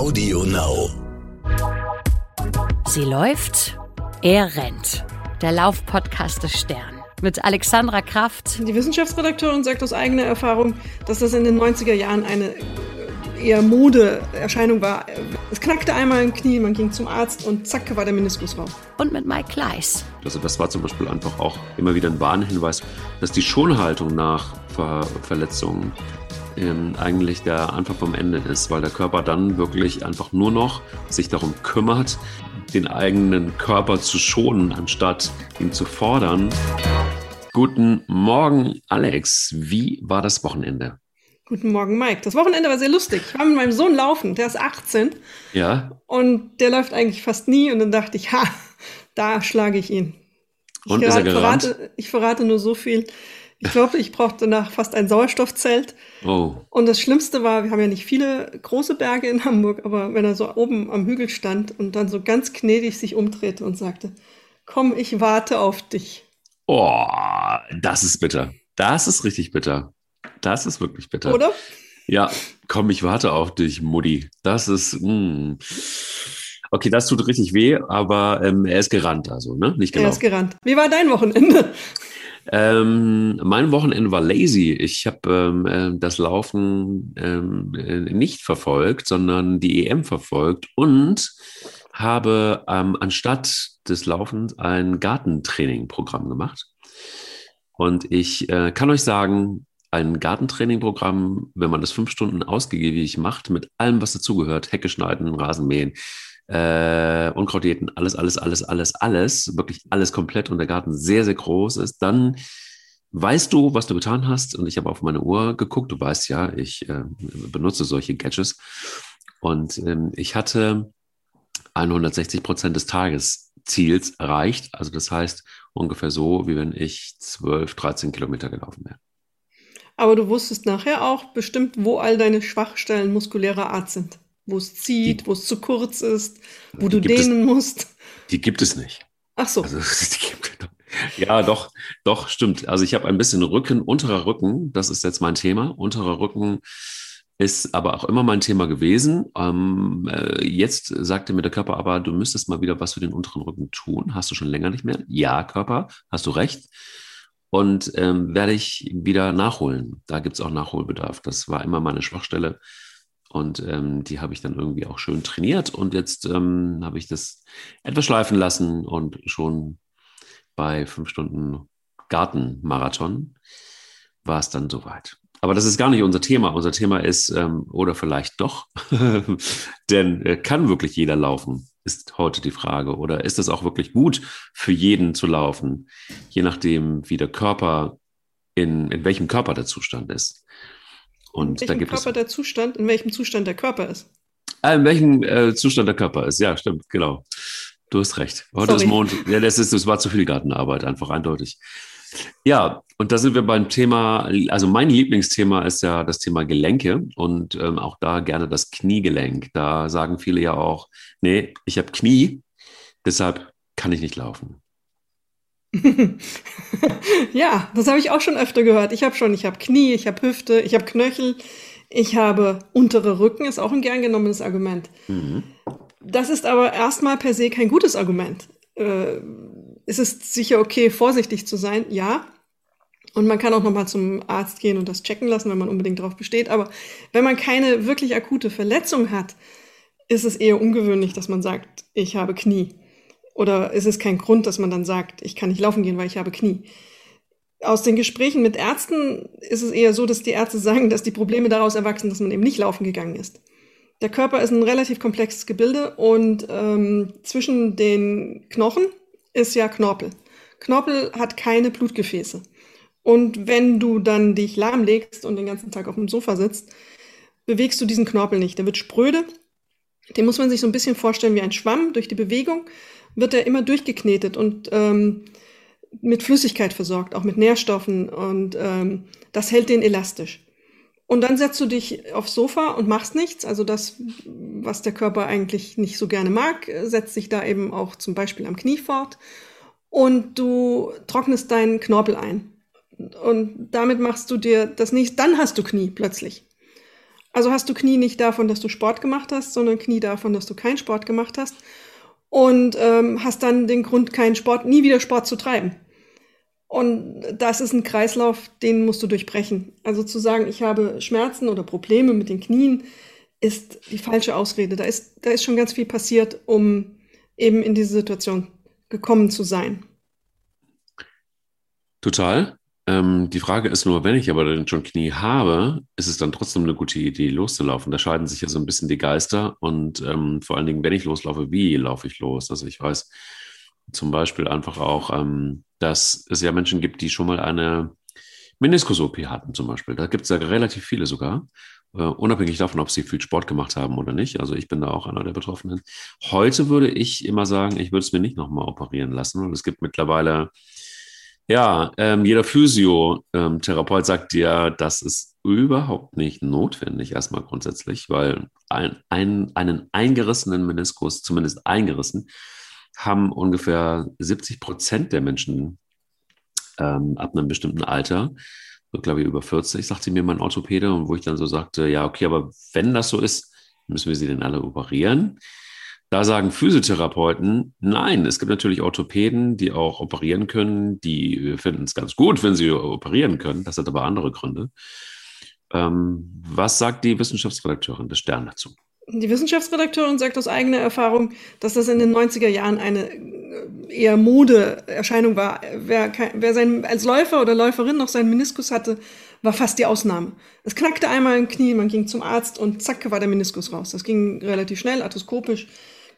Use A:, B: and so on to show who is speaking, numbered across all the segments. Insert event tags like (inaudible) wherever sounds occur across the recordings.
A: Audio Now.
B: Sie läuft, er rennt. Der Laufpodcast des Stern. Mit Alexandra Kraft.
C: Die Wissenschaftsredakteurin sagt aus eigener Erfahrung, dass das in den 90er Jahren eine eher Modeerscheinung war. Es knackte einmal im Knie, man ging zum Arzt und zack war der Meniskus raus.
B: Und mit Mike Kleiss.
D: Also das war zum Beispiel einfach auch immer wieder ein Warnhinweis, dass die Schonhaltung nach Ver Verletzungen ähm, eigentlich der Anfang vom Ende ist, weil der Körper dann wirklich einfach nur noch sich darum kümmert, den eigenen Körper zu schonen, anstatt ihn zu fordern. Guten Morgen, Alex. Wie war das Wochenende?
C: Guten Morgen, Mike. Das Wochenende war sehr lustig. Ich war mit meinem Sohn laufen, der ist 18.
D: Ja.
C: Und der läuft eigentlich fast nie. Und dann dachte ich, ha, da schlage ich ihn.
D: Und
C: ich
D: ist er gerannt?
C: verrate, ich verrate nur so viel. Ich glaube, ich brauchte danach fast ein Sauerstoffzelt.
D: Oh.
C: Und das Schlimmste war, wir haben ja nicht viele große Berge in Hamburg, aber wenn er so oben am Hügel stand und dann so ganz gnädig sich umdrehte und sagte, komm, ich warte auf dich.
D: Oh, das ist bitter. Das ist richtig bitter. Das ist wirklich bitter.
C: Oder?
D: Ja, komm, ich warte auf dich, Mutti. Das ist. Mh. Okay, das tut richtig weh, aber ähm, er ist gerannt, also, ne? Nicht
C: Er
D: gelaufen.
C: ist gerannt. Wie war dein Wochenende?
D: Ähm, mein Wochenende war lazy. Ich habe ähm, äh, das Laufen ähm, äh, nicht verfolgt, sondern die EM verfolgt und habe ähm, anstatt des Laufens ein Gartentraining-Programm gemacht. Und ich äh, kann euch sagen, ein Gartentraining-Programm, wenn man das fünf Stunden ausgiebig macht, mit allem, was dazugehört, Hecke schneiden, Rasenmähen, äh, Unkraut jäten, alles, alles, alles, alles, alles, wirklich alles komplett und der Garten sehr, sehr groß ist, dann weißt du, was du getan hast. Und ich habe auf meine Uhr geguckt. Du weißt ja, ich äh, benutze solche Gadgets. Und ähm, ich hatte 160 Prozent des Tagesziels erreicht. Also das heißt ungefähr so, wie wenn ich 12, 13 Kilometer gelaufen wäre.
C: Aber du wusstest nachher auch bestimmt, wo all deine Schwachstellen muskulärer Art sind. Wo es zieht, wo es zu kurz ist, wo du
D: gibt es-
C: dehnen musst.
D: Die gibt es nicht.
C: Ach so.
D: Also, (laughs) gibt- ja, doch, doch, stimmt. Also ich habe ein bisschen Rücken, unterer Rücken, das ist jetzt mein Thema. Unterer Rücken ist aber auch immer mein Thema gewesen. Ähm, äh, jetzt sagte mir der Körper aber, du müsstest mal wieder was für den unteren Rücken tun. Hast du schon länger nicht mehr? Ja, Körper, hast du recht. Und ähm, werde ich wieder nachholen. Da gibt es auch Nachholbedarf. Das war immer meine Schwachstelle. Und ähm, die habe ich dann irgendwie auch schön trainiert. Und jetzt ähm, habe ich das etwas schleifen lassen und schon bei fünf Stunden Gartenmarathon war es dann soweit. Aber das ist gar nicht unser Thema. Unser Thema ist, ähm, oder vielleicht doch, (laughs) denn äh, kann wirklich jeder laufen, ist heute die Frage. Oder ist es auch wirklich gut für jeden zu laufen, je nachdem, wie der Körper, in, in welchem Körper der Zustand ist. Und
C: in
D: da
C: welchem
D: gibt
C: Körper
D: es.
C: der Zustand, in welchem Zustand der Körper ist.
D: Ah, in welchem äh, Zustand der Körper ist. Ja, stimmt, genau. Du hast recht. Heute
C: Sorry.
D: ist Mond. Ja, das ist, das war zu viel Gartenarbeit, einfach eindeutig. Ja, und da sind wir beim Thema, also mein Lieblingsthema ist ja das Thema Gelenke und ähm, auch da gerne das Kniegelenk. Da sagen viele ja auch, nee, ich habe Knie, deshalb kann ich nicht laufen. (laughs)
C: ja, das habe ich auch schon öfter gehört. Ich habe schon, ich habe Knie, ich habe Hüfte, ich habe Knöchel, ich habe untere Rücken, ist auch ein gern genommenes Argument.
D: Mhm.
C: Das ist aber erstmal per se kein gutes Argument. Äh, es ist sicher okay, vorsichtig zu sein, ja. Und man kann auch noch mal zum Arzt gehen und das checken lassen, wenn man unbedingt darauf besteht. Aber wenn man keine wirklich akute Verletzung hat, ist es eher ungewöhnlich, dass man sagt, ich habe Knie. Oder ist es kein Grund, dass man dann sagt, ich kann nicht laufen gehen, weil ich habe Knie. Aus den Gesprächen mit Ärzten ist es eher so, dass die Ärzte (laughs) sagen, dass die Probleme daraus erwachsen, dass man eben nicht laufen gegangen ist. Der Körper ist ein relativ komplexes Gebilde und ähm, zwischen den Knochen ist ja Knorpel. Knorpel hat keine Blutgefäße. Und wenn du dann dich lahmlegst und den ganzen Tag auf dem Sofa sitzt, bewegst du diesen Knorpel nicht. Der wird spröde. Den muss man sich so ein bisschen vorstellen wie ein Schwamm. Durch die Bewegung wird er immer durchgeknetet und ähm, mit Flüssigkeit versorgt, auch mit Nährstoffen. Und ähm, das hält den elastisch. Und dann setzt du dich aufs Sofa und machst nichts. Also das, was der Körper eigentlich nicht so gerne mag, setzt sich da eben auch zum Beispiel am Knie fort. Und du trocknest deinen Knorpel ein. Und damit machst du dir das nicht, dann hast du Knie plötzlich. Also hast du Knie nicht davon, dass du Sport gemacht hast, sondern Knie davon, dass du keinen Sport gemacht hast und ähm, hast dann den Grund, keinen Sport, nie wieder Sport zu treiben. Und das ist ein Kreislauf, den musst du durchbrechen. Also zu sagen, ich habe Schmerzen oder Probleme mit den Knien, ist die falsche Ausrede. Da ist, da ist schon ganz viel passiert, um eben in diese Situation gekommen zu sein.
D: Total. Ähm, die Frage ist nur, wenn ich aber dann schon Knie habe, ist es dann trotzdem eine gute Idee, loszulaufen. Da scheiden sich ja so ein bisschen die Geister und ähm, vor allen Dingen, wenn ich loslaufe, wie laufe ich los? Also ich weiß zum Beispiel einfach auch, ähm, dass es ja Menschen gibt, die schon mal eine Meniskus-OP hatten zum Beispiel. Da gibt es ja relativ viele sogar. Uh, unabhängig davon, ob sie viel Sport gemacht haben oder nicht. Also ich bin da auch einer der Betroffenen. Heute würde ich immer sagen, ich würde es mir nicht nochmal operieren lassen. Und es gibt mittlerweile ja, ähm, jeder Physiotherapeut sagt dir, das ist überhaupt nicht notwendig, erstmal grundsätzlich, weil ein, ein, einen eingerissenen Meniskus, zumindest eingerissen, haben ungefähr 70 Prozent der Menschen ähm, ab einem bestimmten Alter, so glaube ich über 40, sagte mir mein Orthopäde, und wo ich dann so sagte, ja, okay, aber wenn das so ist, müssen wir sie denn alle operieren? Da sagen Physiotherapeuten, nein, es gibt natürlich Orthopäden, die auch operieren können, die finden es ganz gut, wenn sie operieren können. Das hat aber andere Gründe. Ähm, was sagt die Wissenschaftsredakteurin des Stern dazu?
C: Die Wissenschaftsredakteurin sagt aus eigener Erfahrung, dass das in den 90er Jahren eine eher Modeerscheinung war. Wer, wer sein, als Läufer oder Läuferin noch seinen Meniskus hatte, war fast die Ausnahme. Es knackte einmal im Knie, man ging zum Arzt und zack war der Meniskus raus. Das ging relativ schnell, arthroskopisch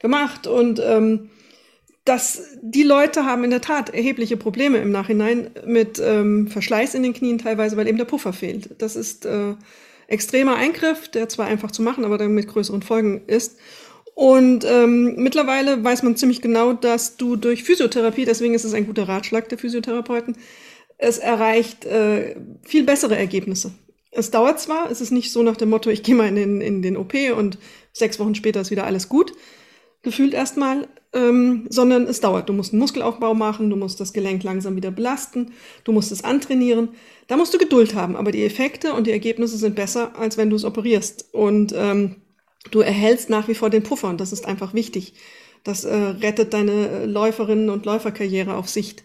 C: gemacht und ähm, dass die Leute haben in der Tat erhebliche Probleme im Nachhinein mit ähm, Verschleiß in den Knien teilweise, weil eben der Puffer fehlt. Das ist äh, extremer Eingriff, der zwar einfach zu machen, aber dann mit größeren Folgen ist. Und ähm, mittlerweile weiß man ziemlich genau, dass du durch Physiotherapie, deswegen ist es ein guter Ratschlag der Physiotherapeuten, es erreicht äh, viel bessere Ergebnisse. Es dauert zwar, es ist nicht so nach dem Motto, ich gehe mal in den, in den OP und sechs Wochen später ist wieder alles gut, gefühlt erstmal, ähm, sondern es dauert. Du musst einen Muskelaufbau machen, du musst das Gelenk langsam wieder belasten, du musst es antrainieren. Da musst du Geduld haben, aber die Effekte und die Ergebnisse sind besser, als wenn du es operierst. Und ähm, du erhältst nach wie vor den Puffer und das ist einfach wichtig. Das äh, rettet deine Läuferinnen und Läuferkarriere auf Sicht.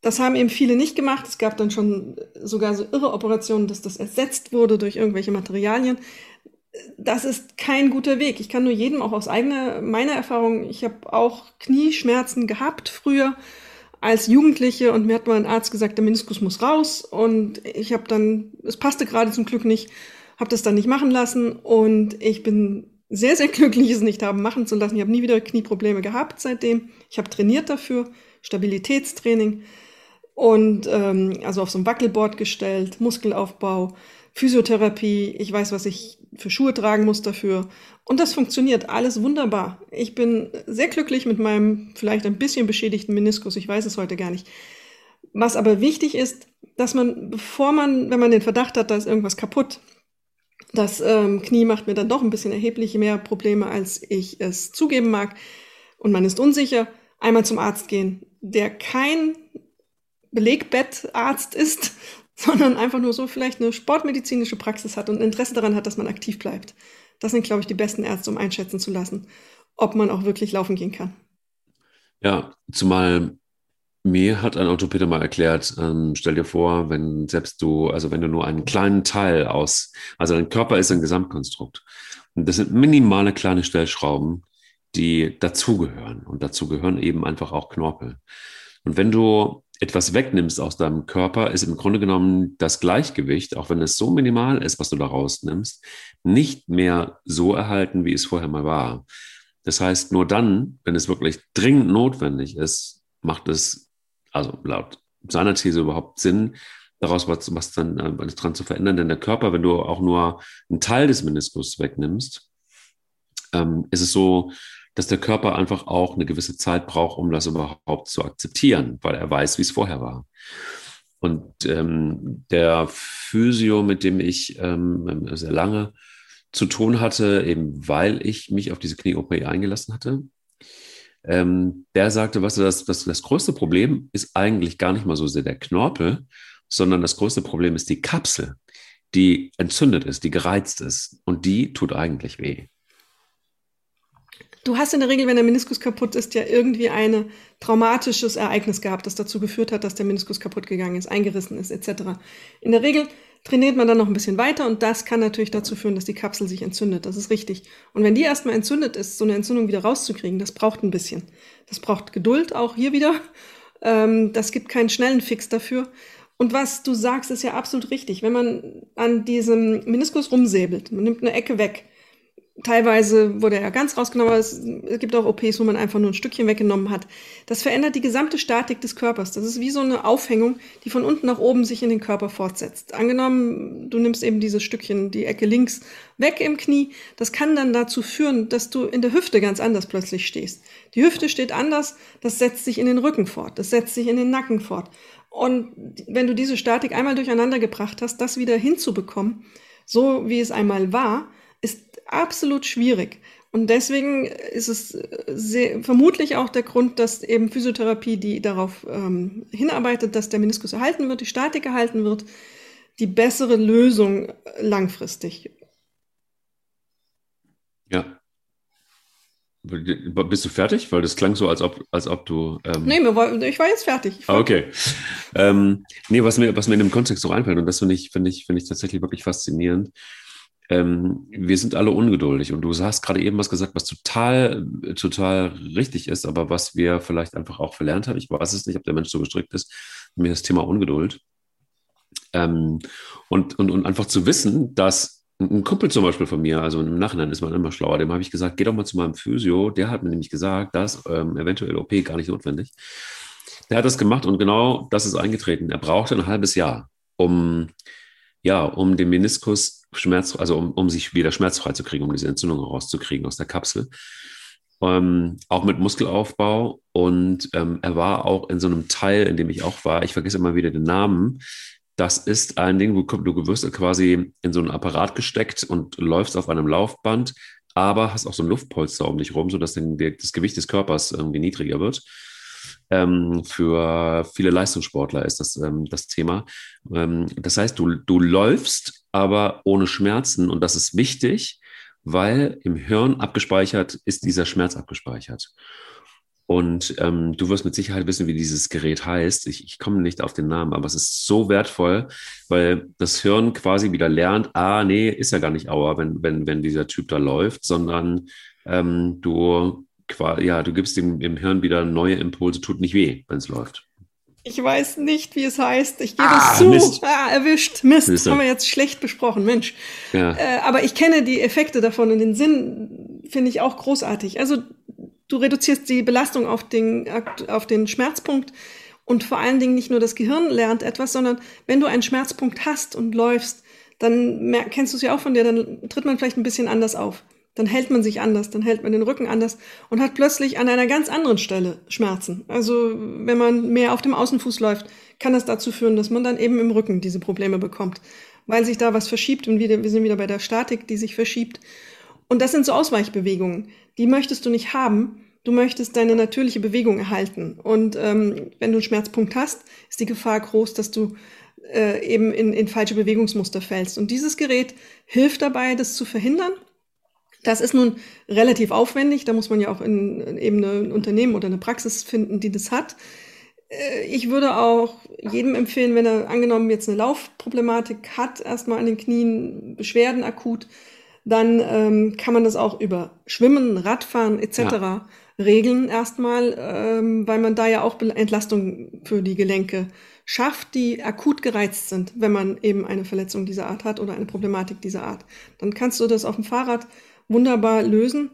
C: Das haben eben viele nicht gemacht. Es gab dann schon sogar so irre Operationen, dass das ersetzt wurde durch irgendwelche Materialien das ist kein guter Weg. Ich kann nur jedem auch aus eigener meiner Erfahrung, ich habe auch Knieschmerzen gehabt früher als Jugendliche und mir hat mal ein Arzt gesagt, der Meniskus muss raus und ich habe dann, es passte gerade zum Glück nicht, habe das dann nicht machen lassen und ich bin sehr, sehr glücklich, es nicht haben machen zu lassen. Ich habe nie wieder Knieprobleme gehabt seitdem. Ich habe trainiert dafür, Stabilitätstraining und ähm, also auf so ein Wackelboard gestellt, Muskelaufbau, Physiotherapie, ich weiß, was ich für Schuhe tragen muss dafür. Und das funktioniert alles wunderbar. Ich bin sehr glücklich mit meinem vielleicht ein bisschen beschädigten Meniskus. Ich weiß es heute gar nicht. Was aber wichtig ist, dass man, bevor man, wenn man den Verdacht hat, da ist irgendwas kaputt, das ähm, Knie macht mir dann doch ein bisschen erheblich mehr Probleme, als ich es zugeben mag, und man ist unsicher, einmal zum Arzt gehen, der kein Belegbettarzt ist, sondern einfach nur so vielleicht eine sportmedizinische Praxis hat und Interesse daran hat, dass man aktiv bleibt. Das sind, glaube ich, die besten Ärzte, um einschätzen zu lassen, ob man auch wirklich laufen gehen kann.
D: Ja, zumal mir hat ein Orthopäde mal erklärt, ähm, stell dir vor, wenn selbst du, also wenn du nur einen kleinen Teil aus, also dein Körper ist ein Gesamtkonstrukt. Und das sind minimale kleine Stellschrauben, die dazugehören. Und dazu gehören eben einfach auch Knorpel. Und wenn du etwas wegnimmst aus deinem Körper, ist im Grunde genommen das Gleichgewicht, auch wenn es so minimal ist, was du da rausnimmst, nicht mehr so erhalten, wie es vorher mal war. Das heißt, nur dann, wenn es wirklich dringend notwendig ist, macht es, also laut seiner These überhaupt Sinn, daraus was, was dann äh, dran zu verändern. Denn der Körper, wenn du auch nur einen Teil des Meniskus wegnimmst, ähm, ist es so, dass der Körper einfach auch eine gewisse Zeit braucht, um das überhaupt zu akzeptieren, weil er weiß, wie es vorher war. Und ähm, der Physio, mit dem ich ähm, sehr lange zu tun hatte, eben weil ich mich auf diese Knie-OP eingelassen hatte, ähm, der sagte, was das, das, das größte Problem ist eigentlich gar nicht mal so sehr der Knorpel, sondern das größte Problem ist die Kapsel, die entzündet ist, die gereizt ist. Und die tut eigentlich weh.
C: Du hast in der Regel, wenn der Meniskus kaputt ist, ja irgendwie ein traumatisches Ereignis gehabt, das dazu geführt hat, dass der Meniskus kaputt gegangen ist, eingerissen ist, etc. In der Regel trainiert man dann noch ein bisschen weiter und das kann natürlich dazu führen, dass die Kapsel sich entzündet. Das ist richtig. Und wenn die erstmal entzündet ist, so eine Entzündung wieder rauszukriegen, das braucht ein bisschen. Das braucht Geduld, auch hier wieder. Ähm, das gibt keinen schnellen Fix dafür. Und was du sagst, ist ja absolut richtig. Wenn man an diesem Meniskus rumsäbelt, man nimmt eine Ecke weg, Teilweise wurde er ganz rausgenommen, aber es, gibt auch OPs, wo man einfach nur ein Stückchen weggenommen hat. Das verändert die gesamte Statik des Körpers. Das ist wie so eine Aufhängung, die von unten nach oben sich in den Körper fortsetzt. Angenommen, du nimmst eben dieses Stückchen, die Ecke links weg im Knie. Das kann dann dazu führen, dass du in der Hüfte ganz anders plötzlich stehst. Die Hüfte steht anders, das setzt sich in den Rücken fort, das setzt sich in den Nacken fort. Und wenn du diese Statik einmal durcheinander gebracht hast, das wieder hinzubekommen, so wie es einmal war, absolut schwierig. Und deswegen ist es sehr, vermutlich auch der Grund, dass eben Physiotherapie, die darauf ähm, hinarbeitet, dass der Meniskus erhalten wird, die Statik erhalten wird, die bessere Lösung langfristig.
D: Ja. Bist du fertig? Weil das klang so, als ob, als ob du.
C: Ähm nee, ich war jetzt fertig.
D: Ah, okay. ähm, nee, was mir, was mir in dem Kontext so einfällt, und das finde ich, finde ich, finde ich tatsächlich wirklich faszinierend, ähm, wir sind alle ungeduldig. Und du hast gerade eben was gesagt, was total, total richtig ist, aber was wir vielleicht einfach auch verlernt haben. Ich weiß es nicht, ob der Mensch so gestrickt ist. Mir das Thema Ungeduld. Ähm, und, und, und einfach zu wissen, dass ein Kumpel zum Beispiel von mir, also im Nachhinein ist man immer schlauer, dem habe ich gesagt, geh doch mal zu meinem Physio. Der hat mir nämlich gesagt, dass ähm, eventuell OP gar nicht notwendig. Der hat das gemacht und genau das ist eingetreten. Er brauchte ein halbes Jahr, um, ja, um den Meniskus Schmerz, also um, um sich wieder schmerzfrei zu kriegen, um diese Entzündung rauszukriegen aus der Kapsel. Ähm, auch mit Muskelaufbau. Und ähm, er war auch in so einem Teil, in dem ich auch war, ich vergesse immer wieder den Namen. Das ist ein Ding, du, du wirst quasi in so einen Apparat gesteckt und läufst auf einem Laufband, aber hast auch so ein Luftpolster um dich rum, sodass den, das Gewicht des Körpers irgendwie niedriger wird. Ähm, für viele Leistungssportler ist das ähm, das Thema. Ähm, das heißt, du, du läufst, aber ohne Schmerzen und das ist wichtig, weil im Hirn abgespeichert ist dieser Schmerz abgespeichert. Und ähm, du wirst mit Sicherheit wissen, wie dieses Gerät heißt. Ich, ich komme nicht auf den Namen, aber es ist so wertvoll, weil das Hirn quasi wieder lernt, ah, nee, ist ja gar nicht Aua, wenn, wenn, wenn dieser Typ da läuft, sondern ähm, du ja, du gibst dem, dem Hirn wieder neue Impulse, tut nicht weh, wenn es läuft.
C: Ich weiß nicht, wie es heißt. Ich gebe ah, es zu. Mist. Ah, erwischt. Mist. Mist. Haben wir jetzt schlecht besprochen, Mensch. Ja. Äh, aber ich kenne die Effekte davon und den Sinn finde ich auch großartig. Also du reduzierst die Belastung auf den, auf den Schmerzpunkt und vor allen Dingen nicht nur das Gehirn lernt etwas, sondern wenn du einen Schmerzpunkt hast und läufst, dann kennst du es ja auch von dir, dann tritt man vielleicht ein bisschen anders auf dann hält man sich anders, dann hält man den Rücken anders und hat plötzlich an einer ganz anderen Stelle Schmerzen. Also wenn man mehr auf dem Außenfuß läuft, kann das dazu führen, dass man dann eben im Rücken diese Probleme bekommt, weil sich da was verschiebt und wieder, wir sind wieder bei der Statik, die sich verschiebt. Und das sind so Ausweichbewegungen, die möchtest du nicht haben. Du möchtest deine natürliche Bewegung erhalten. Und ähm, wenn du einen Schmerzpunkt hast, ist die Gefahr groß, dass du äh, eben in, in falsche Bewegungsmuster fällst. Und dieses Gerät hilft dabei, das zu verhindern das ist nun relativ aufwendig. Da muss man ja auch in, eben ein Unternehmen oder eine Praxis finden, die das hat. Äh, ich würde auch jedem empfehlen, wenn er angenommen jetzt eine Laufproblematik hat, erstmal an den Knien, Beschwerden akut, dann ähm, kann man das auch über Schwimmen, Radfahren etc. Ja. regeln erstmal, ähm, weil man da ja auch Entlastung für die Gelenke schafft, die akut gereizt sind, wenn man eben eine Verletzung dieser Art hat oder eine Problematik dieser Art. Dann kannst du das auf dem Fahrrad wunderbar lösen.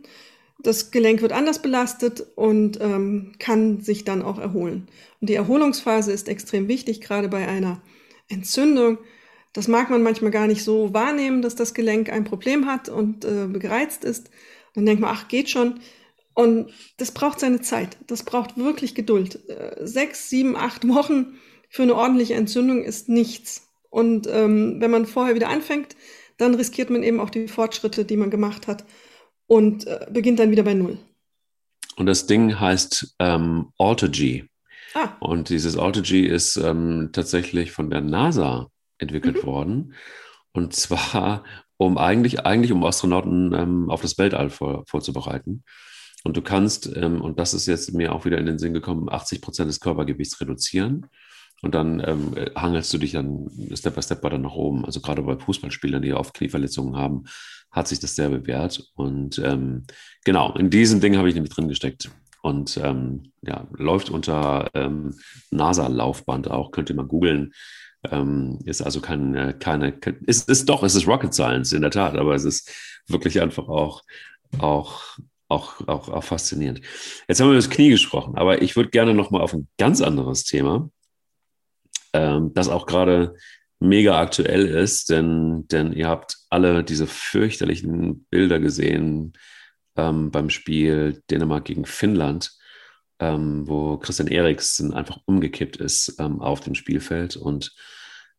C: Das Gelenk wird anders belastet und ähm, kann sich dann auch erholen. Und die Erholungsphase ist extrem wichtig, gerade bei einer Entzündung. Das mag man manchmal gar nicht so wahrnehmen, dass das Gelenk ein Problem hat und äh, gereizt ist. Dann denkt man, ach, geht schon. Und das braucht seine Zeit. Das braucht wirklich Geduld. Äh, sechs, sieben, acht Wochen für eine ordentliche Entzündung ist nichts. Und ähm, wenn man vorher wieder anfängt, dann riskiert man eben auch die Fortschritte, die man gemacht hat und äh, beginnt dann wieder bei Null.
D: Und das Ding heißt ähm, Autogy. Ah. Und dieses Autogy ist ähm, tatsächlich von der NASA entwickelt mhm. worden. Und zwar, um eigentlich, eigentlich um Astronauten ähm, auf das Weltall vor, vorzubereiten. Und du kannst, ähm, und das ist jetzt mir auch wieder in den Sinn gekommen, 80 Prozent des Körpergewichts reduzieren. Und dann ähm, hangelst du dich dann Step by Step weiter nach oben. Also gerade bei Fußballspielern, die oft Knieverletzungen haben, hat sich das sehr bewährt. Und ähm, genau, in diesem Ding habe ich nämlich drin gesteckt. Und ähm, ja, läuft unter ähm, NASA-Laufband auch, könnt ihr mal googeln. Ähm, ist also keine, keine, ist, ist doch, es ist Rocket Science in der Tat, aber es ist wirklich einfach auch, auch, auch, auch, auch faszinierend. Jetzt haben wir über das Knie gesprochen, aber ich würde gerne nochmal auf ein ganz anderes Thema, ähm, das auch gerade mega aktuell ist, denn, denn ihr habt alle diese fürchterlichen Bilder gesehen ähm, beim Spiel Dänemark gegen Finnland, ähm, wo Christian Eriksen einfach umgekippt ist ähm, auf dem Spielfeld und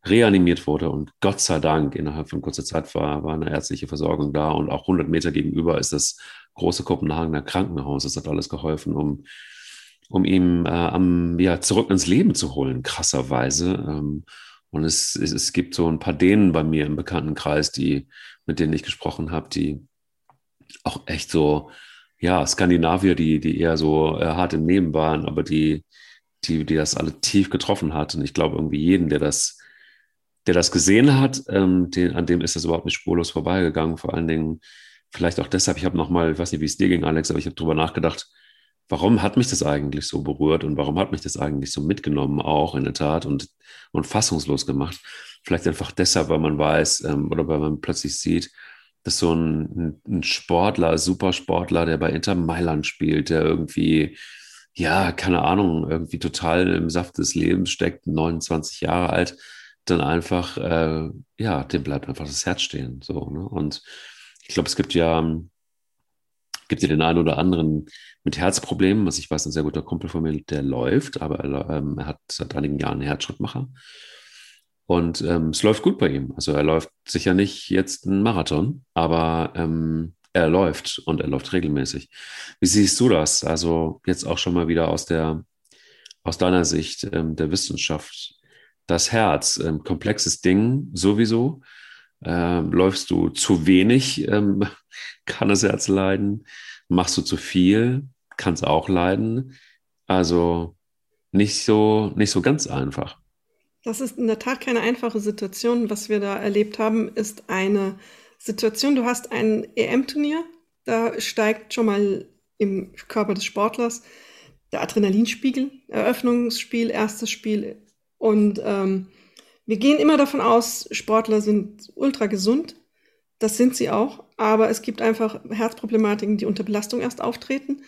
D: reanimiert wurde und Gott sei Dank innerhalb von kurzer Zeit war, war eine ärztliche Versorgung da und auch 100 Meter gegenüber ist das große Kopenhagener Krankenhaus. Das hat alles geholfen, um, um ihn äh, am, ja, zurück ins Leben zu holen, krasserweise. Ähm, und es, es, es gibt so ein paar Dänen bei mir im Bekanntenkreis, die, mit denen ich gesprochen habe, die auch echt so, ja, Skandinavier, die, die eher so äh, hart im Nehmen waren, aber die, die, die das alle tief getroffen hat. Und ich glaube, irgendwie jeden, der das, der das gesehen hat, ähm, den, an dem ist das überhaupt nicht spurlos vorbeigegangen. Vor allen Dingen, vielleicht auch deshalb, ich habe nochmal, ich weiß nicht, wie es dir ging, Alex, aber ich habe drüber nachgedacht, warum hat mich das eigentlich so berührt und warum hat mich das eigentlich so mitgenommen, auch in der Tat und, und fassungslos gemacht? Vielleicht einfach deshalb, weil man weiß ähm, oder weil man plötzlich sieht, dass so ein, ein Sportler, Supersportler, der bei Inter Mailand spielt, der irgendwie, ja, keine Ahnung, irgendwie total im Saft des Lebens steckt, 29 Jahre alt, dann einfach, äh, ja, dem bleibt einfach das Herz stehen. So, ne? Und ich glaube, es gibt ja, gibt ja den einen oder anderen mit Herzproblemen. Also ich weiß, ein sehr guter Kumpel von mir, der läuft, aber er, ähm, er hat seit einigen Jahren einen Herzschrittmacher. Und ähm, es läuft gut bei ihm. Also er läuft sicher nicht jetzt einen Marathon, aber ähm, er läuft und er läuft regelmäßig. Wie siehst du das? Also jetzt auch schon mal wieder aus der aus deiner Sicht ähm, der Wissenschaft. Das Herz, ähm, komplexes Ding sowieso. Ähm, läufst du zu wenig, ähm, (laughs) kann das Herz leiden. Machst du zu viel, kann es auch leiden. Also nicht so, nicht so ganz einfach.
C: Das ist in der Tat keine einfache Situation. Was wir da erlebt haben, ist eine Situation, du hast ein EM-Turnier, da steigt schon mal im Körper des Sportlers der Adrenalinspiegel, Eröffnungsspiel, erstes Spiel. Und ähm, wir gehen immer davon aus, Sportler sind ultra gesund. Das sind sie auch. Aber es gibt einfach Herzproblematiken, die unter Belastung erst auftreten.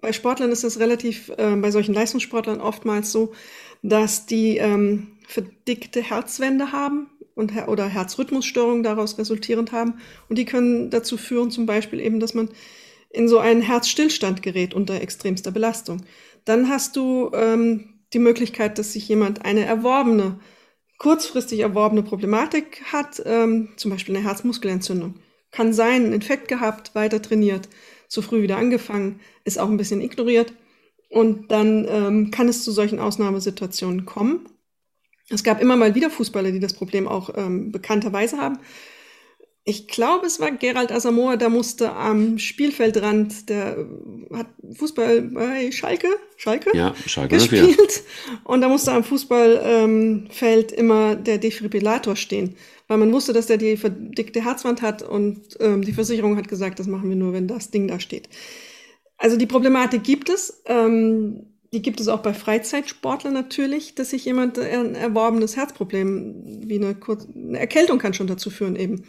C: Bei Sportlern ist es relativ, äh, bei solchen Leistungssportlern oftmals so, dass die ähm, verdickte Herzwände haben und, oder Herzrhythmusstörungen daraus resultierend haben. Und die können dazu führen, zum Beispiel eben, dass man in so einen Herzstillstand gerät unter extremster Belastung. Dann hast du ähm, die Möglichkeit, dass sich jemand eine erworbene, kurzfristig erworbene Problematik hat, ähm, zum Beispiel eine Herzmuskelentzündung. Kann sein, einen Infekt gehabt, weiter trainiert, zu früh wieder angefangen, ist auch ein bisschen ignoriert. Und dann ähm, kann es zu solchen Ausnahmesituationen kommen. Es gab immer mal wieder Fußballer, die das Problem auch ähm, bekannterweise haben. Ich glaube, es war Gerald Asamoah, der musste am Spielfeldrand, der hat Fußball bei Schalke, Schalke,
D: ja, Schalke
C: gespielt. Und da musste am Fußballfeld ähm, immer der Defibrillator stehen, weil man wusste, dass der die verdickte Herzwand hat und ähm, die Versicherung hat gesagt, das machen wir nur, wenn das Ding da steht. Also die Problematik gibt es. Ähm, die gibt es auch bei Freizeitsportlern natürlich, dass sich jemand ein erworbenes Herzproblem wie eine, Kur eine Erkältung kann schon dazu führen eben.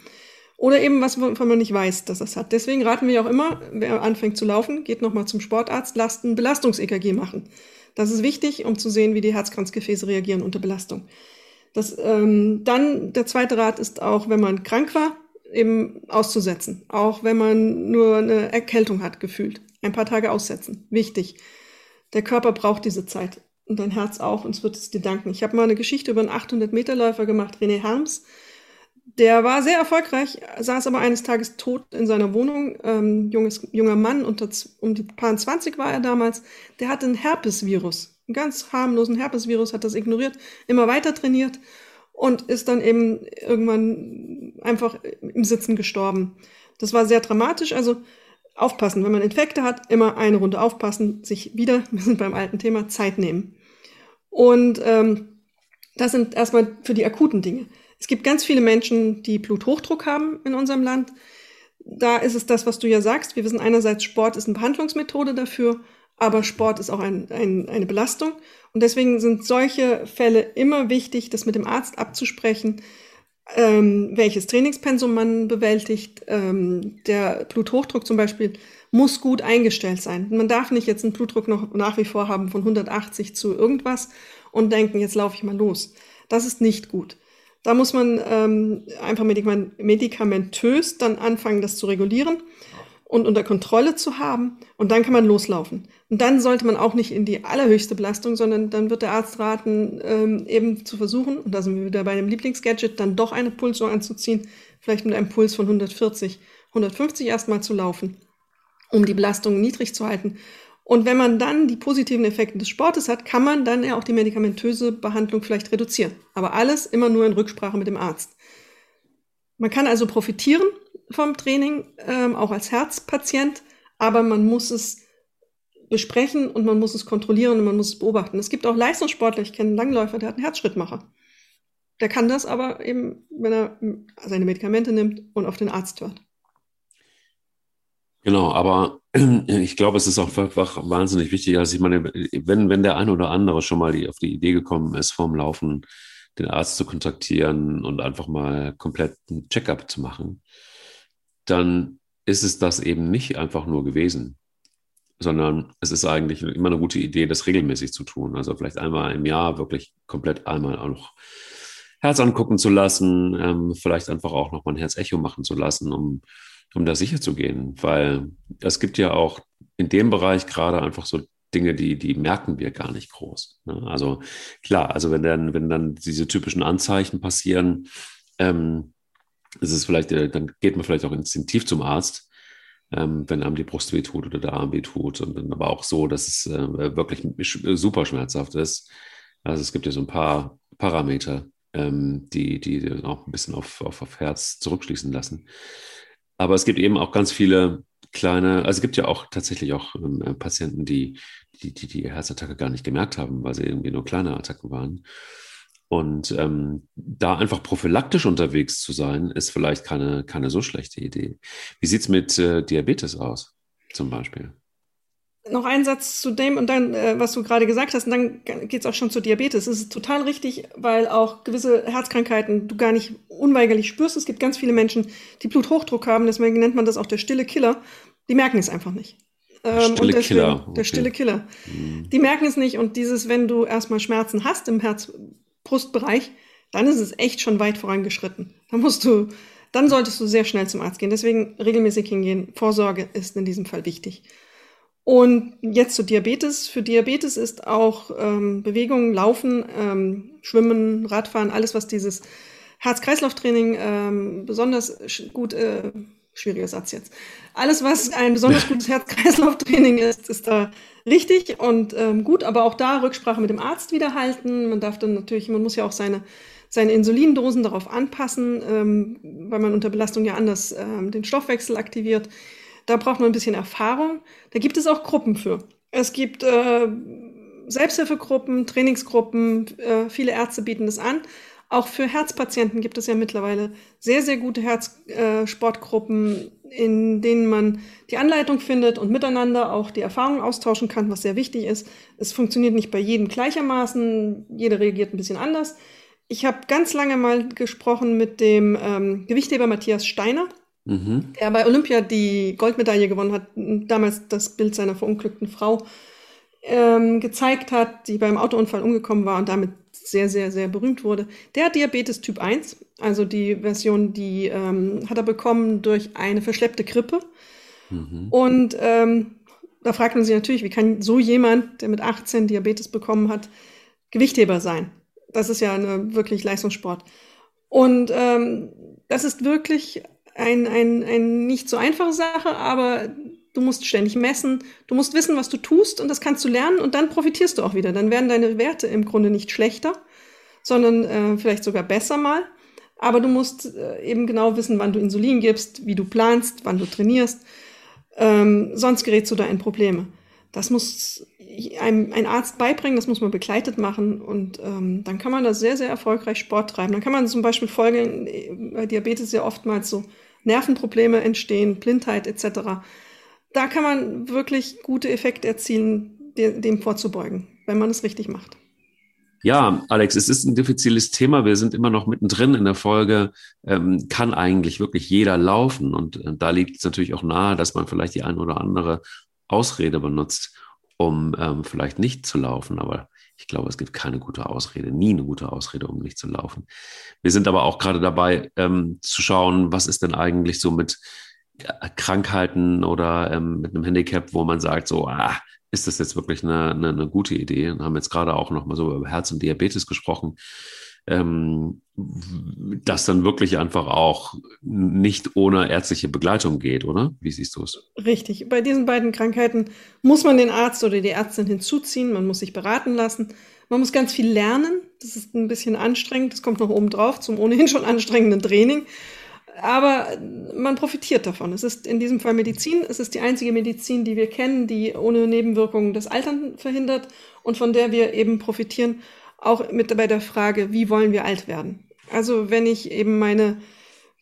C: Oder eben was, wovon man nicht weiß, dass das hat. Deswegen raten wir auch immer, wer anfängt zu laufen, geht nochmal zum Sportarzt, lasst ein Belastungs-EKG machen. Das ist wichtig, um zu sehen, wie die Herzkranzgefäße reagieren unter Belastung. Das, ähm, dann der zweite Rat ist auch, wenn man krank war, eben auszusetzen. Auch wenn man nur eine Erkältung hat, gefühlt. Ein paar Tage aussetzen. Wichtig. Der Körper braucht diese Zeit und dein Herz auch und es wird es dir danken. Ich habe mal eine Geschichte über einen 800-Meter-Läufer gemacht, René Harms. Der war sehr erfolgreich, saß aber eines Tages tot in seiner Wohnung. Ähm, junges, junger Mann, unter, um die paar 20 war er damals. Der hatte ein Herpesvirus, einen ganz harmlosen Herpesvirus, hat das ignoriert, immer weiter trainiert und ist dann eben irgendwann einfach im Sitzen gestorben. Das war sehr dramatisch. Also aufpassen, wenn man Infekte hat, immer eine Runde aufpassen, sich wieder, (laughs) wir sind beim alten Thema, Zeit nehmen. Und ähm, das sind erstmal für die akuten Dinge. Es gibt ganz viele Menschen, die Bluthochdruck haben in unserem Land. Da ist es das, was du ja sagst. Wir wissen einerseits, Sport ist eine Behandlungsmethode dafür, aber Sport ist auch ein, ein, eine Belastung. Und deswegen sind solche Fälle immer wichtig, das mit dem Arzt abzusprechen, ähm, welches Trainingspensum man bewältigt. Ähm, der Bluthochdruck zum Beispiel muss gut eingestellt sein. Man darf nicht jetzt einen Blutdruck noch nach wie vor haben von 180 zu irgendwas und denken, jetzt laufe ich mal los. Das ist nicht gut. Da muss man ähm, einfach medikamentös dann anfangen, das zu regulieren und unter Kontrolle zu haben. Und dann kann man loslaufen. Und dann sollte man auch nicht in die allerhöchste Belastung, sondern dann wird der Arzt raten, ähm, eben zu versuchen, und da sind wir wieder bei dem Lieblingsgadget, dann doch eine Pulsuhr anzuziehen, vielleicht mit einem Puls von 140, 150 erstmal zu laufen, um die Belastung niedrig zu halten. Und wenn man dann die positiven Effekte des Sportes hat, kann man dann ja auch die medikamentöse Behandlung vielleicht reduzieren. Aber alles immer nur in Rücksprache mit dem Arzt. Man kann also profitieren vom Training, ähm, auch als Herzpatient, aber man muss es besprechen und man muss es kontrollieren und man muss es beobachten. Es gibt auch Leistungssportler, ich kenne einen Langläufer, der hat einen Herzschrittmacher. Der kann das aber eben, wenn er seine Medikamente nimmt und auf den Arzt hört.
D: Genau, aber (clears throat) ich glaube, es ist auch einfach wahnsinnig wichtig. Also ich meine, wenn, wenn der eine oder andere schon mal die, auf die Idee gekommen ist, vorm Laufen den Arzt zu kontaktieren und einfach mal komplett einen Checkup zu machen, dann ist es das eben nicht einfach nur gewesen, sondern es ist eigentlich immer eine gute Idee, das regelmäßig zu tun. Also vielleicht einmal im Jahr wirklich komplett einmal auch noch Herz angucken zu lassen, ähm, vielleicht einfach auch noch mal ein Herzecho machen zu lassen, um um da sicher zu gehen, weil es gibt ja auch in dem Bereich gerade einfach so Dinge, die, die merken wir gar nicht groß. Ne? Also klar, also wenn dann, wenn dann diese typischen Anzeichen passieren, ähm, ist es vielleicht, äh, dann geht man vielleicht auch instinktiv zum Arzt, ähm, wenn einem die Brust wehtut oder der Arm wehtut und dann aber auch so, dass es äh, wirklich super schmerzhaft ist. Also es gibt ja so ein paar Parameter, ähm, die, die auch ein bisschen auf, auf, auf Herz zurückschließen lassen. Aber es gibt eben auch ganz viele kleine, also es gibt ja auch tatsächlich auch ähm, äh, Patienten, die, die, die die Herzattacke gar nicht gemerkt haben, weil sie irgendwie nur kleine Attacken waren. Und ähm, da einfach prophylaktisch unterwegs zu sein, ist vielleicht keine, keine so schlechte Idee. Wie sieht es mit äh, Diabetes aus, zum Beispiel?
C: Noch ein Satz zu dem und dann, äh, was du gerade gesagt hast, und dann geht's auch schon zu Diabetes. Es ist total richtig, weil auch gewisse Herzkrankheiten du gar nicht unweigerlich spürst. Es gibt ganz viele Menschen, die Bluthochdruck haben, deswegen nennt man das auch der stille Killer. Die merken es einfach nicht.
D: Ähm, stille deswegen, Killer.
C: Okay. Der stille Killer. Mhm. Die merken es nicht und dieses, wenn du erstmal Schmerzen hast im Herz-Brustbereich, dann ist es echt schon weit vorangeschritten. Da musst du, dann solltest du sehr schnell zum Arzt gehen. Deswegen regelmäßig hingehen. Vorsorge ist in diesem Fall wichtig. Und jetzt zu Diabetes. Für Diabetes ist auch ähm, Bewegung, Laufen, ähm, Schwimmen, Radfahren, alles, was dieses Herz-Kreislauf-Training ähm, besonders gut, äh, schwieriger Satz jetzt, alles, was ein besonders gutes Herz-Kreislauf-Training ist, ist da richtig und ähm, gut, aber auch da Rücksprache mit dem Arzt wieder halten. Man darf dann natürlich, man muss ja auch seine, seine Insulindosen darauf anpassen, ähm, weil man unter Belastung ja anders ähm, den Stoffwechsel aktiviert. Da braucht man ein bisschen Erfahrung. Da gibt es auch Gruppen für. Es gibt äh, Selbsthilfegruppen, Trainingsgruppen, äh, viele Ärzte bieten das an. Auch für Herzpatienten gibt es ja mittlerweile sehr, sehr gute Herzsportgruppen, äh, in denen man die Anleitung findet und miteinander auch die Erfahrung austauschen kann, was sehr wichtig ist. Es funktioniert nicht bei jedem gleichermaßen, jeder reagiert ein bisschen anders. Ich habe ganz lange mal gesprochen mit dem ähm, Gewichtheber Matthias Steiner mhm. der bei Olympia die Goldmedaille gewonnen hat, damals das Bild seiner verunglückten Frau ähm, gezeigt hat, die beim Autounfall umgekommen war und damit sehr, sehr, sehr berühmt wurde. Der hat Diabetes Typ 1, also die Version, die ähm, hat er bekommen durch eine verschleppte Grippe. Mhm. Und ähm, da fragt man sich natürlich, wie kann so jemand, der mit 18 Diabetes bekommen hat, Gewichtheber sein? Das ist ja eine wirklich Leistungssport. Und ähm, das ist wirklich ein, ein, ein nicht so einfache Sache, aber du musst ständig messen, du musst wissen, was du tust und das kannst du lernen und dann profitierst du auch wieder. Dann werden deine Werte im Grunde nicht schlechter, sondern äh, vielleicht sogar besser mal. Aber du musst äh, eben genau wissen, wann du Insulin gibst, wie du planst, wann du trainierst. Ähm, sonst gerätst du da in Probleme. Das muss einem ein Arzt beibringen, das muss man begleitet machen und ähm, dann kann man da sehr, sehr erfolgreich Sport treiben. Dann kann man zum Beispiel folgen, bei Diabetes ja oftmals so Nervenprobleme entstehen, Blindheit etc. Da kann man wirklich gute Effekte erzielen, dem vorzubeugen, wenn man es richtig macht.
D: Ja, Alex, es ist ein diffiziles Thema. Wir sind immer noch mittendrin in der Folge. Ähm, kann eigentlich wirklich jeder laufen? Und äh, da liegt es natürlich auch nahe, dass man vielleicht die eine oder andere Ausrede benutzt, um ähm, vielleicht nicht zu laufen. Aber ich glaube, es gibt keine gute Ausrede, nie eine gute Ausrede, um nicht zu laufen. Wir sind aber auch gerade dabei ähm, zu schauen, was ist denn eigentlich so mit äh, Krankheiten oder ähm, mit einem Handicap, wo man sagt, so, ah, ist das jetzt wirklich eine, eine, eine gute Idee? Wir haben jetzt gerade auch noch mal so über Herz und Diabetes gesprochen. Ähm, das dann wirklich einfach auch nicht ohne ärztliche Begleitung geht, oder? Wie siehst du es?
C: Richtig. Bei diesen beiden Krankheiten muss man den Arzt oder die Ärztin hinzuziehen, man muss sich beraten lassen, man muss ganz viel lernen. Das ist ein bisschen anstrengend, das kommt noch oben drauf zum ohnehin schon anstrengenden Training aber man profitiert davon. Es ist in diesem Fall Medizin. Es ist die einzige Medizin, die wir kennen, die ohne Nebenwirkungen das Altern verhindert und von der wir eben profitieren, auch mit bei der Frage, wie wollen wir alt werden? Also wenn ich eben meine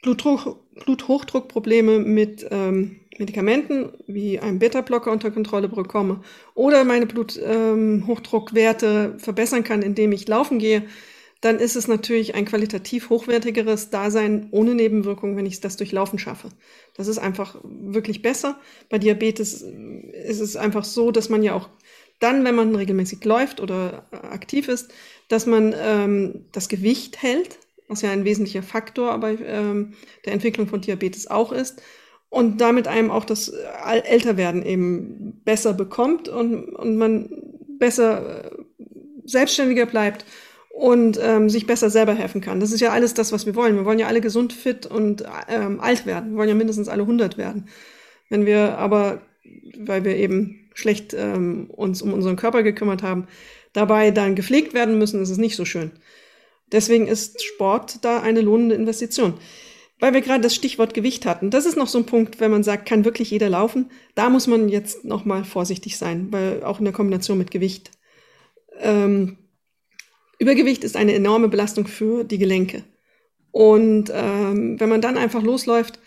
C: Blutdruck, Bluthochdruckprobleme mit ähm, Medikamenten wie einem Beta-Blocker unter Kontrolle bekomme oder meine Bluthochdruckwerte ähm, verbessern kann, indem ich laufen gehe, dann ist es natürlich ein qualitativ hochwertigeres Dasein ohne Nebenwirkungen, wenn ich das durch Laufen schaffe. Das ist einfach wirklich besser. Bei Diabetes ist es einfach so, dass man ja auch dann, wenn man regelmäßig läuft oder aktiv ist, dass man ähm, das Gewicht hält, was ja ein wesentlicher Faktor bei ähm, der Entwicklung von Diabetes auch ist. Und damit einem auch das Älterwerden eben besser bekommt und, und man besser äh, selbstständiger bleibt und ähm, sich besser selber helfen kann. Das ist ja alles das, was wir wollen. Wir wollen ja alle gesund, fit und ähm, alt werden. Wir wollen ja mindestens alle 100 werden. Wenn wir aber, weil wir eben schlecht ähm, uns um unseren Körper gekümmert haben, dabei dann gepflegt werden müssen, ist es nicht so schön. Deswegen ist Sport da eine lohnende Investition. Weil wir gerade das Stichwort Gewicht hatten. Das ist noch so ein Punkt, wenn man sagt, kann wirklich jeder laufen. Da muss man jetzt noch mal vorsichtig sein, weil auch in der Kombination mit Gewicht. Ähm, Übergewicht ist eine enorme Belastung für die Gelenke. Und ähm, wenn man dann einfach losläuft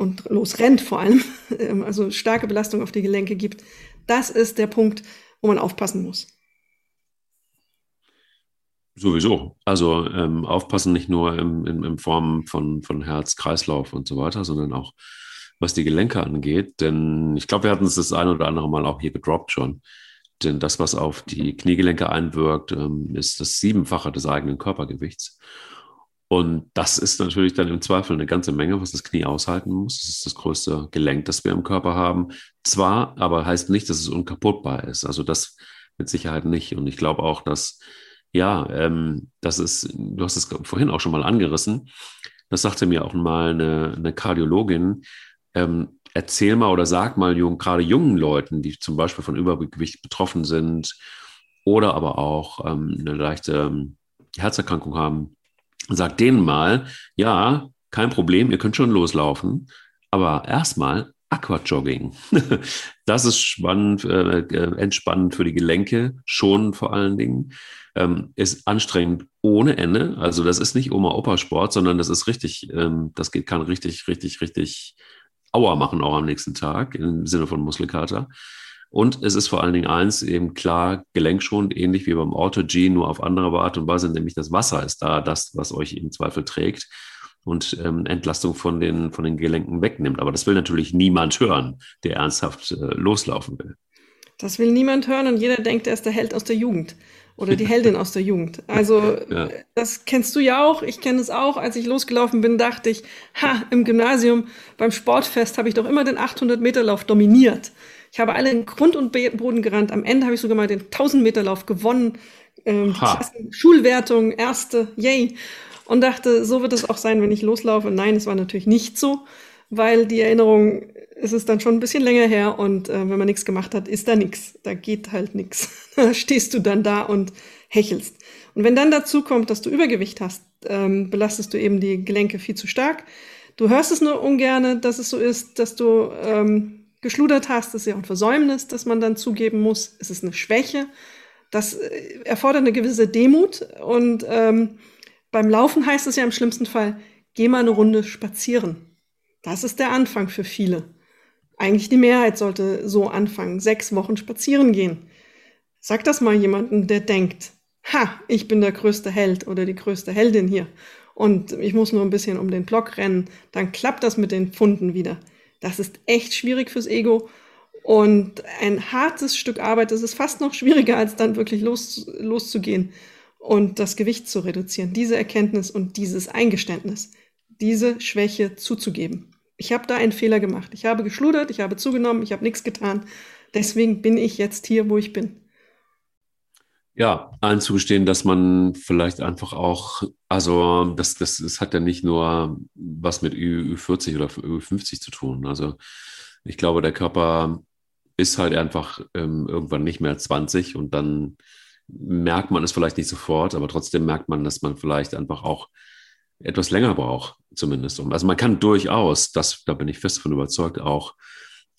C: und losrennt vor allem, (laughs) ähm, also starke Belastung auf die Gelenke gibt, das ist der Punkt, wo man aufpassen muss.
D: Sowieso. Also ähm, aufpassen nicht nur im, in, in Form von, von Herz, Kreislauf und so weiter, sondern auch was die Gelenke angeht. Denn ich glaube, wir hatten es das ein oder andere Mal auch hier gedroppt schon. Denn das, was auf die Kniegelenke einwirkt, ähm, ist das Siebenfache des eigenen Körpergewichts. Und das ist natürlich dann im Zweifel eine ganze Menge, was das Knie aushalten muss. Das ist das größte Gelenk, das wir im Körper haben. Zwar, aber heißt nicht, dass es unkaputtbar ist. Also das mit Sicherheit nicht. Und ich glaube auch, dass, ja, ähm, das ist, du hast es vorhin auch schon mal angerissen. Das sagte mir auch mal eine, eine Kardiologin. Ähm, erzähl mal oder sag mal jung, gerade jungen Leuten, die zum Beispiel von Übergewicht betroffen sind oder aber auch ähm, eine leichte ähm, Herzerkrankung haben, sag denen mal, ja, kein Problem, ihr könnt schon loslaufen, aber erstmal Aquajogging. (laughs) das ist spannend, äh, äh, entspannend für die Gelenke, schon vor allen Dingen. Ähm, ist anstrengend ohne Ende. Also das ist nicht Oma-Opa-Sport, sondern das ist richtig, ähm, das geht, kann richtig, richtig, richtig Aua machen auch am nächsten Tag im Sinne von Muskelkater. Und es ist vor allen Dingen eins eben klar gelenkschonend, ähnlich wie beim Autog, nur auf andere Art und Weise, nämlich das Wasser ist da das, was euch im Zweifel trägt und ähm, Entlastung von den, von den Gelenken wegnimmt. Aber das will natürlich niemand hören, der ernsthaft äh, loslaufen will.
C: Das will niemand hören und jeder denkt, er ist der Held aus der Jugend oder die Heldin aus der Jugend. Also (laughs) ja. das kennst du ja auch, ich kenne es auch. Als ich losgelaufen bin, dachte ich, ha, im Gymnasium beim Sportfest habe ich doch immer den 800-Meter-Lauf dominiert. Ich habe alle in Grund und Boden gerannt. Am Ende habe ich sogar mal den 1000-Meter-Lauf gewonnen. Ähm, die Schulwertung, erste, yay. Und dachte, so wird es auch sein, wenn ich loslaufe. Nein, es war natürlich nicht so, weil die Erinnerung es ist dann schon ein bisschen länger her und äh, wenn man nichts gemacht hat, ist da nichts. Da geht halt nichts. (laughs) Da stehst du dann da und hechelst. Und wenn dann dazu kommt, dass du Übergewicht hast, ähm, belastest du eben die Gelenke viel zu stark. Du hörst es nur ungerne, dass es so ist, dass du ähm, geschludert hast. Ist ja ein Versäumnis, das man dann zugeben muss. Es ist eine Schwäche. Das äh, erfordert eine gewisse Demut. Und ähm, beim Laufen heißt es ja im schlimmsten Fall, geh mal eine Runde spazieren. Das ist der Anfang für viele. Eigentlich die Mehrheit sollte so anfangen, sechs Wochen spazieren gehen. Sag das mal jemandem, der denkt, ha, ich bin der größte Held oder die größte Heldin hier und ich muss nur ein bisschen um den Block rennen, dann klappt das mit den Pfunden wieder. Das ist echt schwierig fürs Ego und ein hartes Stück Arbeit. Das ist fast noch schwieriger, als dann wirklich los, loszugehen und das Gewicht zu reduzieren. Diese Erkenntnis und dieses Eingeständnis, diese Schwäche zuzugeben. Ich habe da einen Fehler gemacht. Ich habe geschludert, ich habe zugenommen, ich habe nichts getan. Deswegen bin ich jetzt hier, wo ich bin.
D: Ja, einzugestehen, dass man vielleicht einfach auch, also das, das, das hat ja nicht nur was mit Ü40 oder Ü50 zu tun. Also ich glaube, der Körper ist halt einfach ähm, irgendwann nicht mehr 20 und dann merkt man es vielleicht nicht sofort, aber trotzdem merkt man, dass man vielleicht einfach auch etwas länger braucht, zumindest. Also man kann durchaus, das, da bin ich fest von überzeugt, auch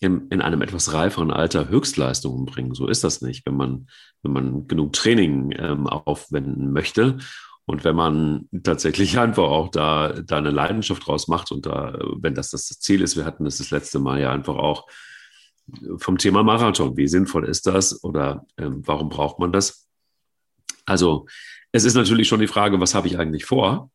D: in, in einem etwas reiferen Alter Höchstleistungen bringen. So ist das nicht, wenn man, wenn man genug Training ähm, aufwenden möchte. Und wenn man tatsächlich (laughs) einfach auch da, da eine Leidenschaft draus macht und da, wenn das das Ziel ist, wir hatten das das letzte Mal ja einfach auch vom Thema Marathon. Wie sinnvoll ist das oder ähm, warum braucht man das? Also es ist natürlich schon die Frage, was habe ich eigentlich vor?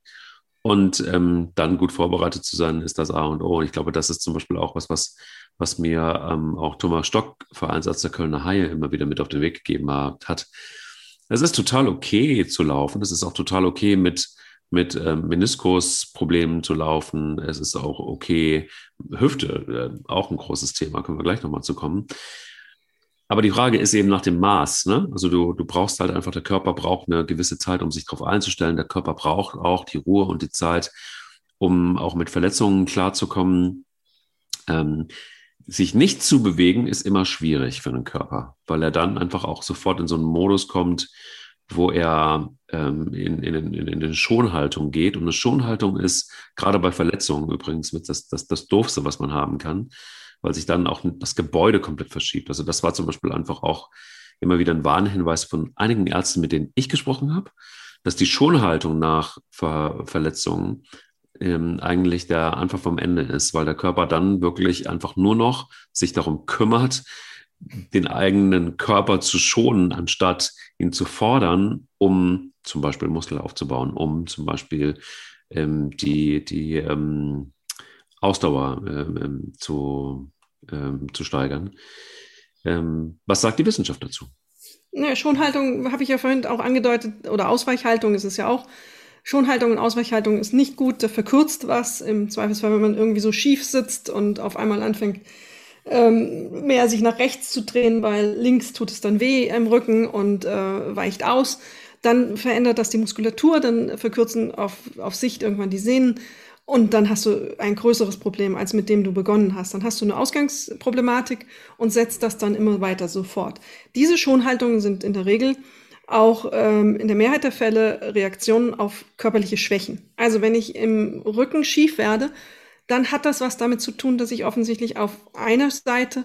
D: Und ähm, dann gut vorbereitet zu sein, ist das A und O. Und ich glaube, das ist zum Beispiel auch was, was, was mir ähm, auch Thomas Stock, Vereinsarzt der Kölner Haie, immer wieder mit auf den Weg gegeben hat. Es ist total okay zu laufen. Es ist auch total okay mit, mit ähm, Meniskusproblemen zu laufen. Es ist auch okay, Hüfte, äh, auch ein großes Thema, können wir gleich nochmal zu kommen. Aber die Frage ist eben nach dem Maß. Ne? Also du, du brauchst halt einfach, der Körper braucht eine gewisse Zeit, um sich darauf einzustellen. Der Körper braucht auch die Ruhe und die Zeit, um auch mit Verletzungen klarzukommen. Ähm, sich nicht zu bewegen ist immer schwierig für den Körper, weil er dann einfach auch sofort in so einen Modus kommt, wo er ähm, in, in, in, in eine Schonhaltung geht. Und eine Schonhaltung ist gerade bei Verletzungen übrigens mit das, das, das Doofste, was man haben kann weil sich dann auch das Gebäude komplett verschiebt. Also das war zum Beispiel einfach auch immer wieder ein Warnhinweis von einigen Ärzten, mit denen ich gesprochen habe, dass die Schonhaltung nach Ver Verletzungen ähm, eigentlich der Anfang vom Ende ist, weil der Körper dann wirklich einfach nur noch sich darum kümmert, den eigenen Körper zu schonen, anstatt ihn zu fordern, um zum Beispiel Muskel aufzubauen, um zum Beispiel ähm, die, die ähm, Ausdauer ähm, ähm, zu, ähm, zu steigern. Ähm, was sagt die Wissenschaft dazu?
C: Ja, Schonhaltung habe ich ja vorhin auch angedeutet, oder Ausweichhaltung ist es ja auch. Schonhaltung und Ausweichhaltung ist nicht gut, da verkürzt was. Im Zweifelsfall, wenn man irgendwie so schief sitzt und auf einmal anfängt, ähm, mehr sich nach rechts zu drehen, weil links tut es dann weh im Rücken und äh, weicht aus. Dann verändert das die Muskulatur, dann verkürzen auf, auf Sicht irgendwann die Sehnen und dann hast du ein größeres Problem, als mit dem du begonnen hast. Dann hast du eine Ausgangsproblematik und setzt das dann immer weiter sofort. Diese Schonhaltungen sind in der Regel auch ähm, in der Mehrheit der Fälle Reaktionen auf körperliche Schwächen. Also wenn ich im Rücken schief werde, dann hat das was damit zu tun, dass ich offensichtlich auf einer Seite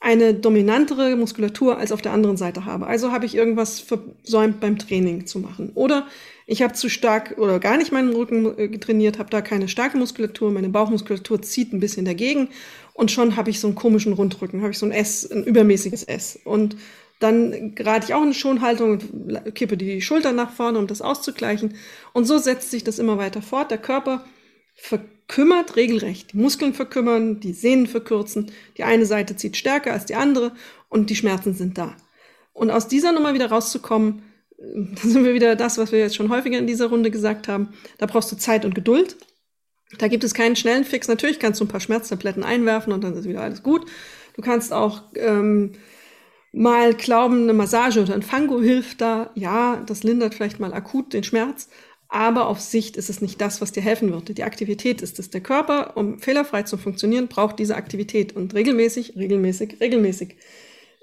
C: eine dominantere Muskulatur als auf der anderen Seite habe. Also habe ich irgendwas versäumt beim Training zu machen. Oder ich habe zu stark oder gar nicht meinen Rücken äh, trainiert, habe da keine starke Muskulatur, meine Bauchmuskulatur zieht ein bisschen dagegen und schon habe ich so einen komischen Rundrücken, habe ich so ein S, ein übermäßiges S. Und dann gerate ich auch in Schonhaltung und kippe die Schultern nach vorne, um das auszugleichen. Und so setzt sich das immer weiter fort. Der Körper verkümmert regelrecht. Die Muskeln verkümmern, die Sehnen verkürzen, die eine Seite zieht stärker als die andere und die Schmerzen sind da. Und aus dieser Nummer wieder rauszukommen, da sind wir wieder das, was wir jetzt schon häufiger in dieser Runde gesagt haben. Da brauchst du Zeit und Geduld. Da gibt es keinen schnellen Fix. Natürlich kannst du ein paar Schmerztabletten einwerfen und dann ist wieder alles gut. Du kannst auch ähm, mal glauben, eine Massage oder ein Fango hilft da. Ja, das lindert vielleicht mal akut den Schmerz. Aber auf Sicht ist es nicht das, was dir helfen würde. Die Aktivität ist es. Der Körper, um fehlerfrei zu funktionieren, braucht diese Aktivität und regelmäßig, regelmäßig, regelmäßig.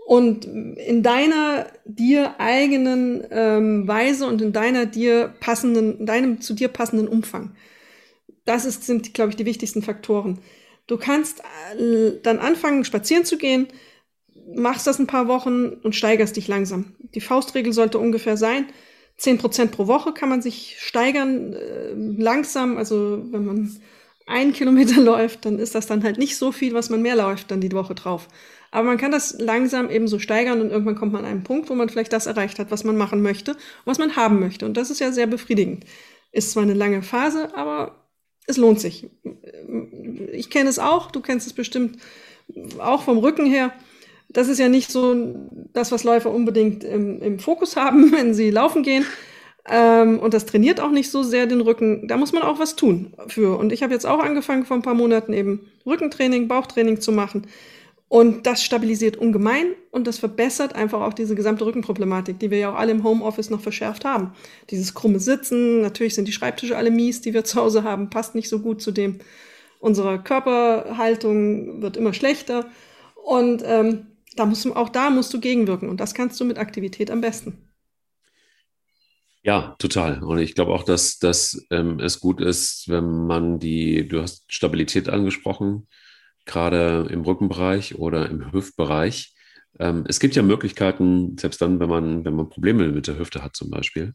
C: Und in deiner dir eigenen ähm, Weise und in deiner dir passenden, in deinem zu dir passenden Umfang. Das ist, sind, glaube ich, die wichtigsten Faktoren. Du kannst äh, dann anfangen, spazieren zu gehen, machst das ein paar Wochen und steigerst dich langsam. Die Faustregel sollte ungefähr sein, zehn Prozent pro Woche kann man sich steigern, äh, langsam. Also wenn man ein Kilometer (laughs) läuft, dann ist das dann halt nicht so viel, was man mehr läuft dann die Woche drauf. Aber man kann das langsam eben so steigern und irgendwann kommt man an einen Punkt, wo man vielleicht das erreicht hat, was man machen möchte was man haben möchte. Und das ist ja sehr befriedigend. Ist zwar eine lange Phase, aber es lohnt sich. Ich kenne es auch, du kennst es bestimmt auch vom Rücken her. Das ist ja nicht so das, was Läufer unbedingt im, im Fokus haben, (laughs) wenn sie laufen gehen. Ähm, und das trainiert auch nicht so sehr den Rücken. Da muss man auch was tun für. Und ich habe jetzt auch angefangen, vor ein paar Monaten eben Rückentraining, Bauchtraining zu machen. Und das stabilisiert ungemein und das verbessert einfach auch diese gesamte Rückenproblematik, die wir ja auch alle im Homeoffice noch verschärft haben. Dieses krumme Sitzen, natürlich sind die Schreibtische alle mies, die wir (laughs) zu Hause haben, passt nicht so gut zu dem. Unsere Körperhaltung wird immer schlechter und ähm, da musst du, auch da musst du gegenwirken und das kannst du mit Aktivität am besten.
D: Ja, total. Und ich glaube auch, dass, dass ähm, es gut ist, wenn man die, du hast Stabilität angesprochen, gerade im Rückenbereich oder im Hüftbereich. Ähm, es gibt ja Möglichkeiten, selbst dann, wenn man, wenn man Probleme mit der Hüfte hat zum Beispiel,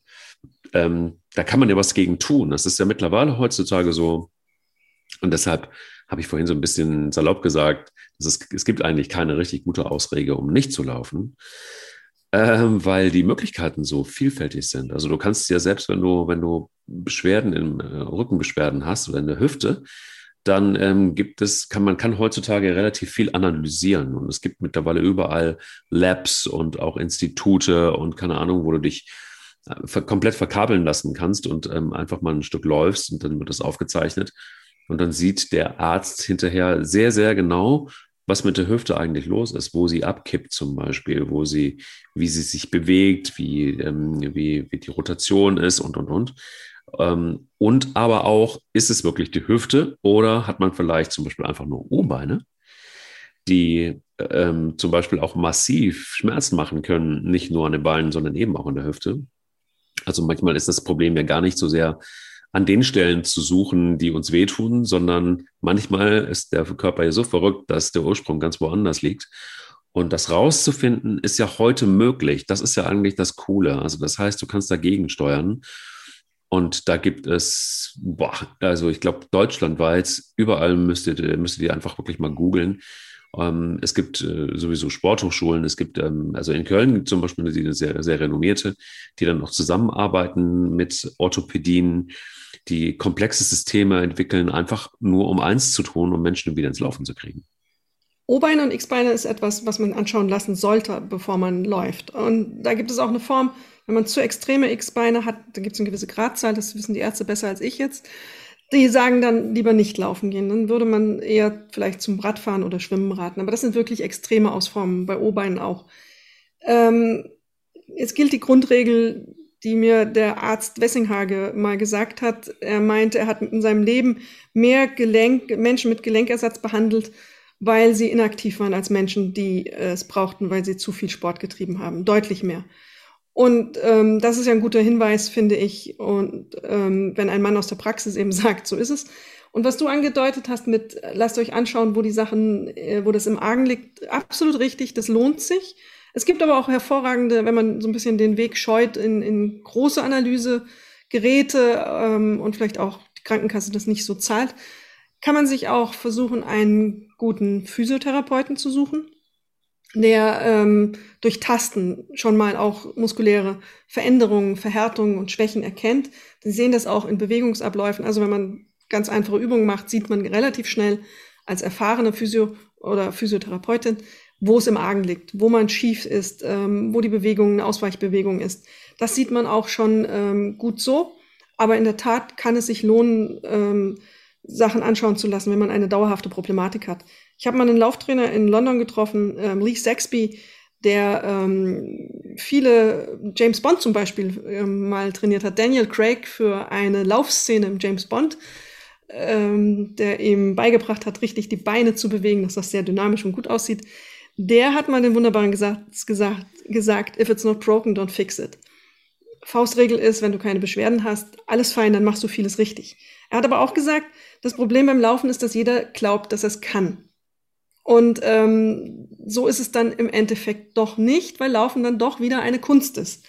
D: ähm, da kann man ja was gegen tun. Das ist ja mittlerweile heutzutage so. Und deshalb habe ich vorhin so ein bisschen salopp gesagt, es, es gibt eigentlich keine richtig gute Ausrede, um nicht zu laufen. Ähm, weil die Möglichkeiten so vielfältig sind. Also du kannst ja selbst, wenn du, wenn du Beschwerden im äh, Rückenbeschwerden hast oder in der Hüfte, dann ähm, gibt es, kann man kann heutzutage relativ viel analysieren. Und es gibt mittlerweile überall Labs und auch Institute und keine Ahnung, wo du dich äh, komplett verkabeln lassen kannst und ähm, einfach mal ein Stück läufst und dann wird das aufgezeichnet. Und dann sieht der Arzt hinterher sehr, sehr genau, was mit der Hüfte eigentlich los ist, wo sie abkippt zum Beispiel, wo sie, wie sie sich bewegt, wie, ähm, wie, wie die Rotation ist und, und, und. Ähm, und aber auch, ist es wirklich die Hüfte oder hat man vielleicht zum Beispiel einfach nur O-Beine, die ähm, zum Beispiel auch massiv Schmerzen machen können, nicht nur an den Beinen, sondern eben auch in der Hüfte. Also manchmal ist das Problem ja gar nicht so sehr an den Stellen zu suchen, die uns wehtun, sondern manchmal ist der Körper ja so verrückt, dass der Ursprung ganz woanders liegt. Und das rauszufinden ist ja heute möglich. Das ist ja eigentlich das Coole. Also das heißt, du kannst dagegen steuern. Und da gibt es, boah, also ich glaube, deutschlandweit, überall müsstet, müsstet ihr einfach wirklich mal googeln. Ähm, es gibt äh, sowieso Sporthochschulen, es gibt, ähm, also in Köln zum Beispiel eine sehr, sehr renommierte, die dann noch zusammenarbeiten mit Orthopädien, die komplexe Systeme entwickeln, einfach nur um eins zu tun, um Menschen wieder ins Laufen zu kriegen.
C: O-Beine und X-Beine ist etwas, was man anschauen lassen sollte, bevor man läuft. Und da gibt es auch eine Form, wenn man zu extreme X-Beine hat, da gibt es eine gewisse Gradzahl, das wissen die Ärzte besser als ich jetzt. Die sagen dann lieber nicht laufen gehen. Dann würde man eher vielleicht zum Radfahren oder Schwimmen raten. Aber das sind wirklich extreme Ausformen, bei O-Beinen auch. Ähm, es gilt die Grundregel, die mir der Arzt Wessinghage mal gesagt hat. Er meinte, er hat in seinem Leben mehr Gelenk, Menschen mit Gelenkersatz behandelt, weil sie inaktiv waren als Menschen, die es brauchten, weil sie zu viel Sport getrieben haben. Deutlich mehr. Und ähm, das ist ja ein guter Hinweis, finde ich. Und ähm, wenn ein Mann aus der Praxis eben (laughs) sagt, so ist es. Und was du angedeutet hast mit, lasst euch anschauen, wo die Sachen, äh, wo das im Argen liegt, absolut richtig, das lohnt sich. Es gibt aber auch hervorragende, wenn man so ein bisschen den Weg scheut in, in große Analysegeräte ähm, und vielleicht auch die Krankenkasse das nicht so zahlt, kann man sich auch versuchen, einen guten Physiotherapeuten zu suchen der ähm, durch Tasten schon mal auch muskuläre Veränderungen, Verhärtungen und Schwächen erkennt. Sie sehen das auch in Bewegungsabläufen. Also wenn man ganz einfache Übungen macht, sieht man relativ schnell als erfahrene Physio- oder Physiotherapeutin, wo es im Argen liegt, wo man schief ist, ähm, wo die Bewegung eine Ausweichbewegung ist. Das sieht man auch schon ähm, gut so. Aber in der Tat kann es sich lohnen, ähm, Sachen anschauen zu lassen, wenn man eine dauerhafte Problematik hat. Ich habe mal einen Lauftrainer in London getroffen, ähm, Lee Saxby, der ähm, viele James Bond zum Beispiel ähm, mal trainiert hat. Daniel Craig für eine Laufszene im James Bond, ähm, der ihm beigebracht hat, richtig die Beine zu bewegen, dass das sehr dynamisch und gut aussieht. der hat mal den wunderbaren Satz gesagt, gesagt, if it's not broken, don't fix it. Faustregel ist, wenn du keine Beschwerden hast, alles fein, dann machst du vieles richtig. Er hat aber auch gesagt, das Problem beim Laufen ist, dass jeder glaubt, dass er es kann. Und ähm, so ist es dann im Endeffekt doch nicht, weil Laufen dann doch wieder eine Kunst ist.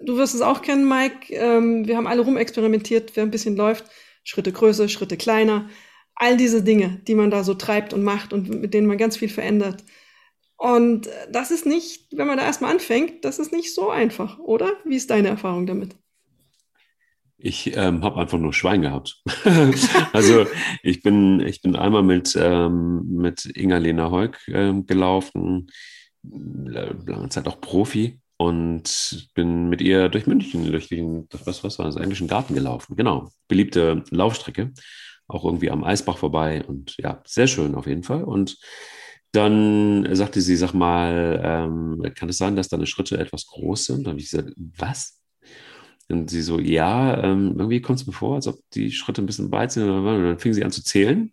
C: Du wirst es auch kennen, Mike. Ähm, wir haben alle rumexperimentiert, wer ein bisschen läuft. Schritte größer, Schritte kleiner. All diese Dinge, die man da so treibt und macht und mit denen man ganz viel verändert. Und das ist nicht, wenn man da erstmal anfängt, das ist nicht so einfach, oder? Wie ist deine Erfahrung damit?
D: Ich ähm, habe einfach nur Schwein gehabt. (laughs) also ich bin, ich bin einmal mit, ähm, mit Inga-Lena Heuk ähm, gelaufen, lange Zeit auch Profi und bin mit ihr durch München, durch den, was, was war das, englischen Garten gelaufen. Genau, beliebte Laufstrecke, auch irgendwie am Eisbach vorbei und ja, sehr schön auf jeden Fall. Und dann sagte sie, sag mal, ähm, kann es sein, dass deine Schritte etwas groß sind? Dann habe ich gesagt, was? Und sie so, ja, ähm, irgendwie kommt es mir vor, als ob die Schritte ein bisschen weit sind. Und dann fing sie an zu zählen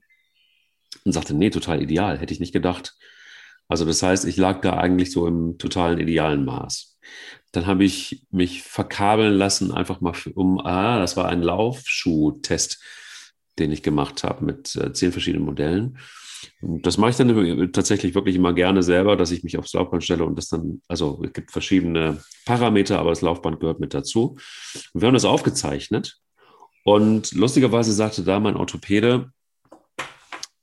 D: und sagte, nee, total ideal, hätte ich nicht gedacht. Also das heißt, ich lag da eigentlich so im totalen idealen Maß. Dann habe ich mich verkabeln lassen, einfach mal um, ah, das war ein Laufschuh-Test, den ich gemacht habe mit äh, zehn verschiedenen Modellen. Das mache ich dann tatsächlich wirklich immer gerne selber, dass ich mich aufs Laufband stelle und das dann, also es gibt verschiedene Parameter, aber das Laufband gehört mit dazu. Wir haben das aufgezeichnet und lustigerweise sagte da mein Orthopäde,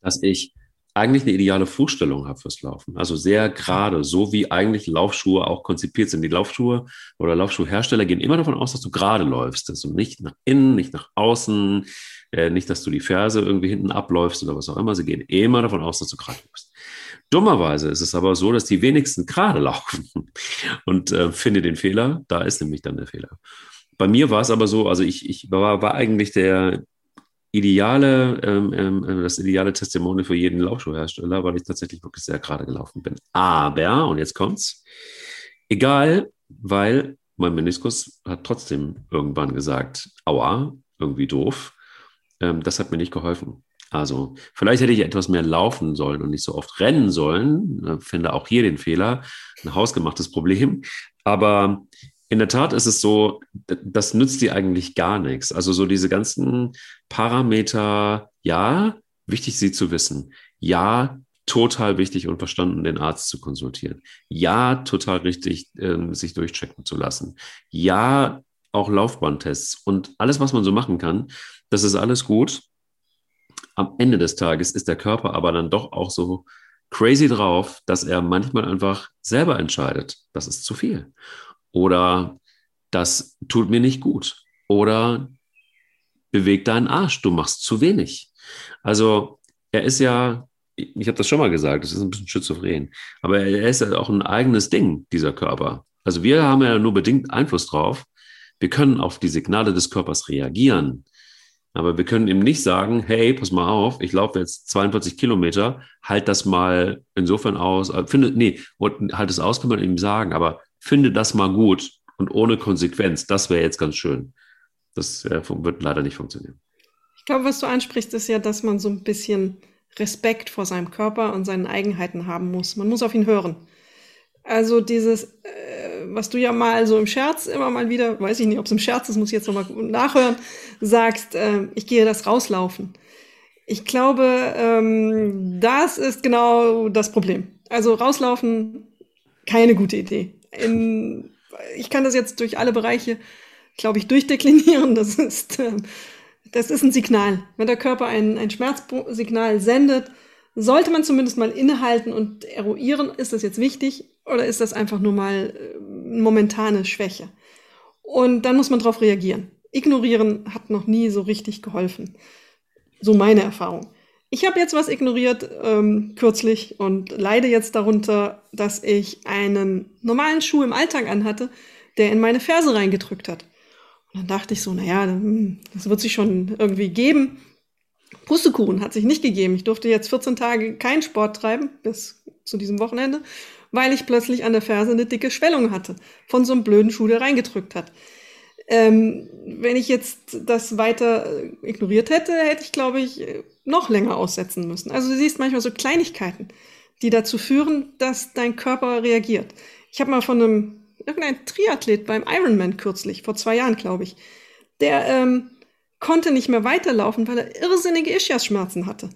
D: dass ich eigentlich eine ideale Fußstellung habe fürs Laufen. Also sehr gerade, so wie eigentlich Laufschuhe auch konzipiert sind. Die Laufschuhe oder Laufschuhhersteller gehen immer davon aus, dass du gerade läufst, dass du nicht nach innen, nicht nach außen, äh, nicht, dass du die Ferse irgendwie hinten abläufst oder was auch immer. Sie gehen immer davon aus, dass du gerade läufst. Dummerweise ist es aber so, dass die wenigsten gerade (laughs) laufen. Und äh, finde den Fehler, da ist nämlich dann der Fehler. Bei mir war es aber so, also ich, ich war, war eigentlich der ideale, ähm, ähm, das ideale Testimonial für jeden Laufschuhhersteller, weil ich tatsächlich wirklich sehr gerade gelaufen bin. Aber, und jetzt kommt's, egal, weil mein Meniskus hat trotzdem irgendwann gesagt, aua, irgendwie doof. Ähm, das hat mir nicht geholfen. Also vielleicht hätte ich etwas mehr laufen sollen und nicht so oft rennen sollen. Ich finde auch hier den Fehler, ein hausgemachtes Problem. Aber in der Tat ist es so, das nützt dir eigentlich gar nichts. Also so diese ganzen Parameter, ja, wichtig sie zu wissen. Ja, total wichtig und verstanden, den Arzt zu konsultieren. Ja, total richtig, äh, sich durchchecken zu lassen. Ja, auch Laufbahntests und alles, was man so machen kann, das ist alles gut. Am Ende des Tages ist der Körper aber dann doch auch so crazy drauf, dass er manchmal einfach selber entscheidet, das ist zu viel. Oder das tut mir nicht gut. Oder beweg deinen Arsch, du machst zu wenig. Also er ist ja, ich habe das schon mal gesagt, das ist ein bisschen schizophren, aber er ist ja auch ein eigenes Ding, dieser Körper. Also wir haben ja nur bedingt Einfluss drauf. Wir können auf die Signale des Körpers reagieren. Aber wir können ihm nicht sagen, hey, pass mal auf, ich laufe jetzt 42 Kilometer, halt das mal insofern aus, äh, finde, nee, und halt es aus kann man ihm sagen, aber finde das mal gut und ohne Konsequenz, das wäre jetzt ganz schön. Das äh, wird leider nicht funktionieren.
C: Ich glaube, was du ansprichst, ist ja, dass man so ein bisschen Respekt vor seinem Körper und seinen Eigenheiten haben muss. Man muss auf ihn hören. Also dieses, äh, was du ja mal so im Scherz immer mal wieder, weiß ich nicht, ob es im Scherz ist, muss ich jetzt nochmal nachhören, sagst, äh, ich gehe das rauslaufen. Ich glaube, ähm, das ist genau das Problem. Also rauslaufen, keine gute Idee. In, ich kann das jetzt durch alle Bereiche, glaube ich, durchdeklinieren. Das ist, äh, das ist ein Signal. Wenn der Körper ein, ein Schmerzsignal sendet, sollte man zumindest mal innehalten und eruieren, ist das jetzt wichtig oder ist das einfach nur mal äh, momentane Schwäche? Und dann muss man darauf reagieren. Ignorieren hat noch nie so richtig geholfen. So meine Erfahrung. Ich habe jetzt was ignoriert ähm, kürzlich und leide jetzt darunter, dass ich einen normalen Schuh im Alltag anhatte, der in meine Ferse reingedrückt hat. Und dann dachte ich so, naja, das wird sich schon irgendwie geben. Pustekuchen hat sich nicht gegeben. Ich durfte jetzt 14 Tage keinen Sport treiben, bis zu diesem Wochenende, weil ich plötzlich an der Ferse eine dicke Schwellung hatte, von so einem blöden Schuh, der reingedrückt hat. Ähm, wenn ich jetzt das weiter äh, ignoriert hätte, hätte ich, glaube ich, noch länger aussetzen müssen. Also du siehst manchmal so Kleinigkeiten. die dazu führen, dass dein Körper reagiert. Ich habe mal von einem irgendein Triathlet beim Ironman kürzlich, vor zwei Jahren, glaube ich, der ähm, konnte nicht mehr weiterlaufen, weil er irrsinnige Ischias-Schmerzen hatte.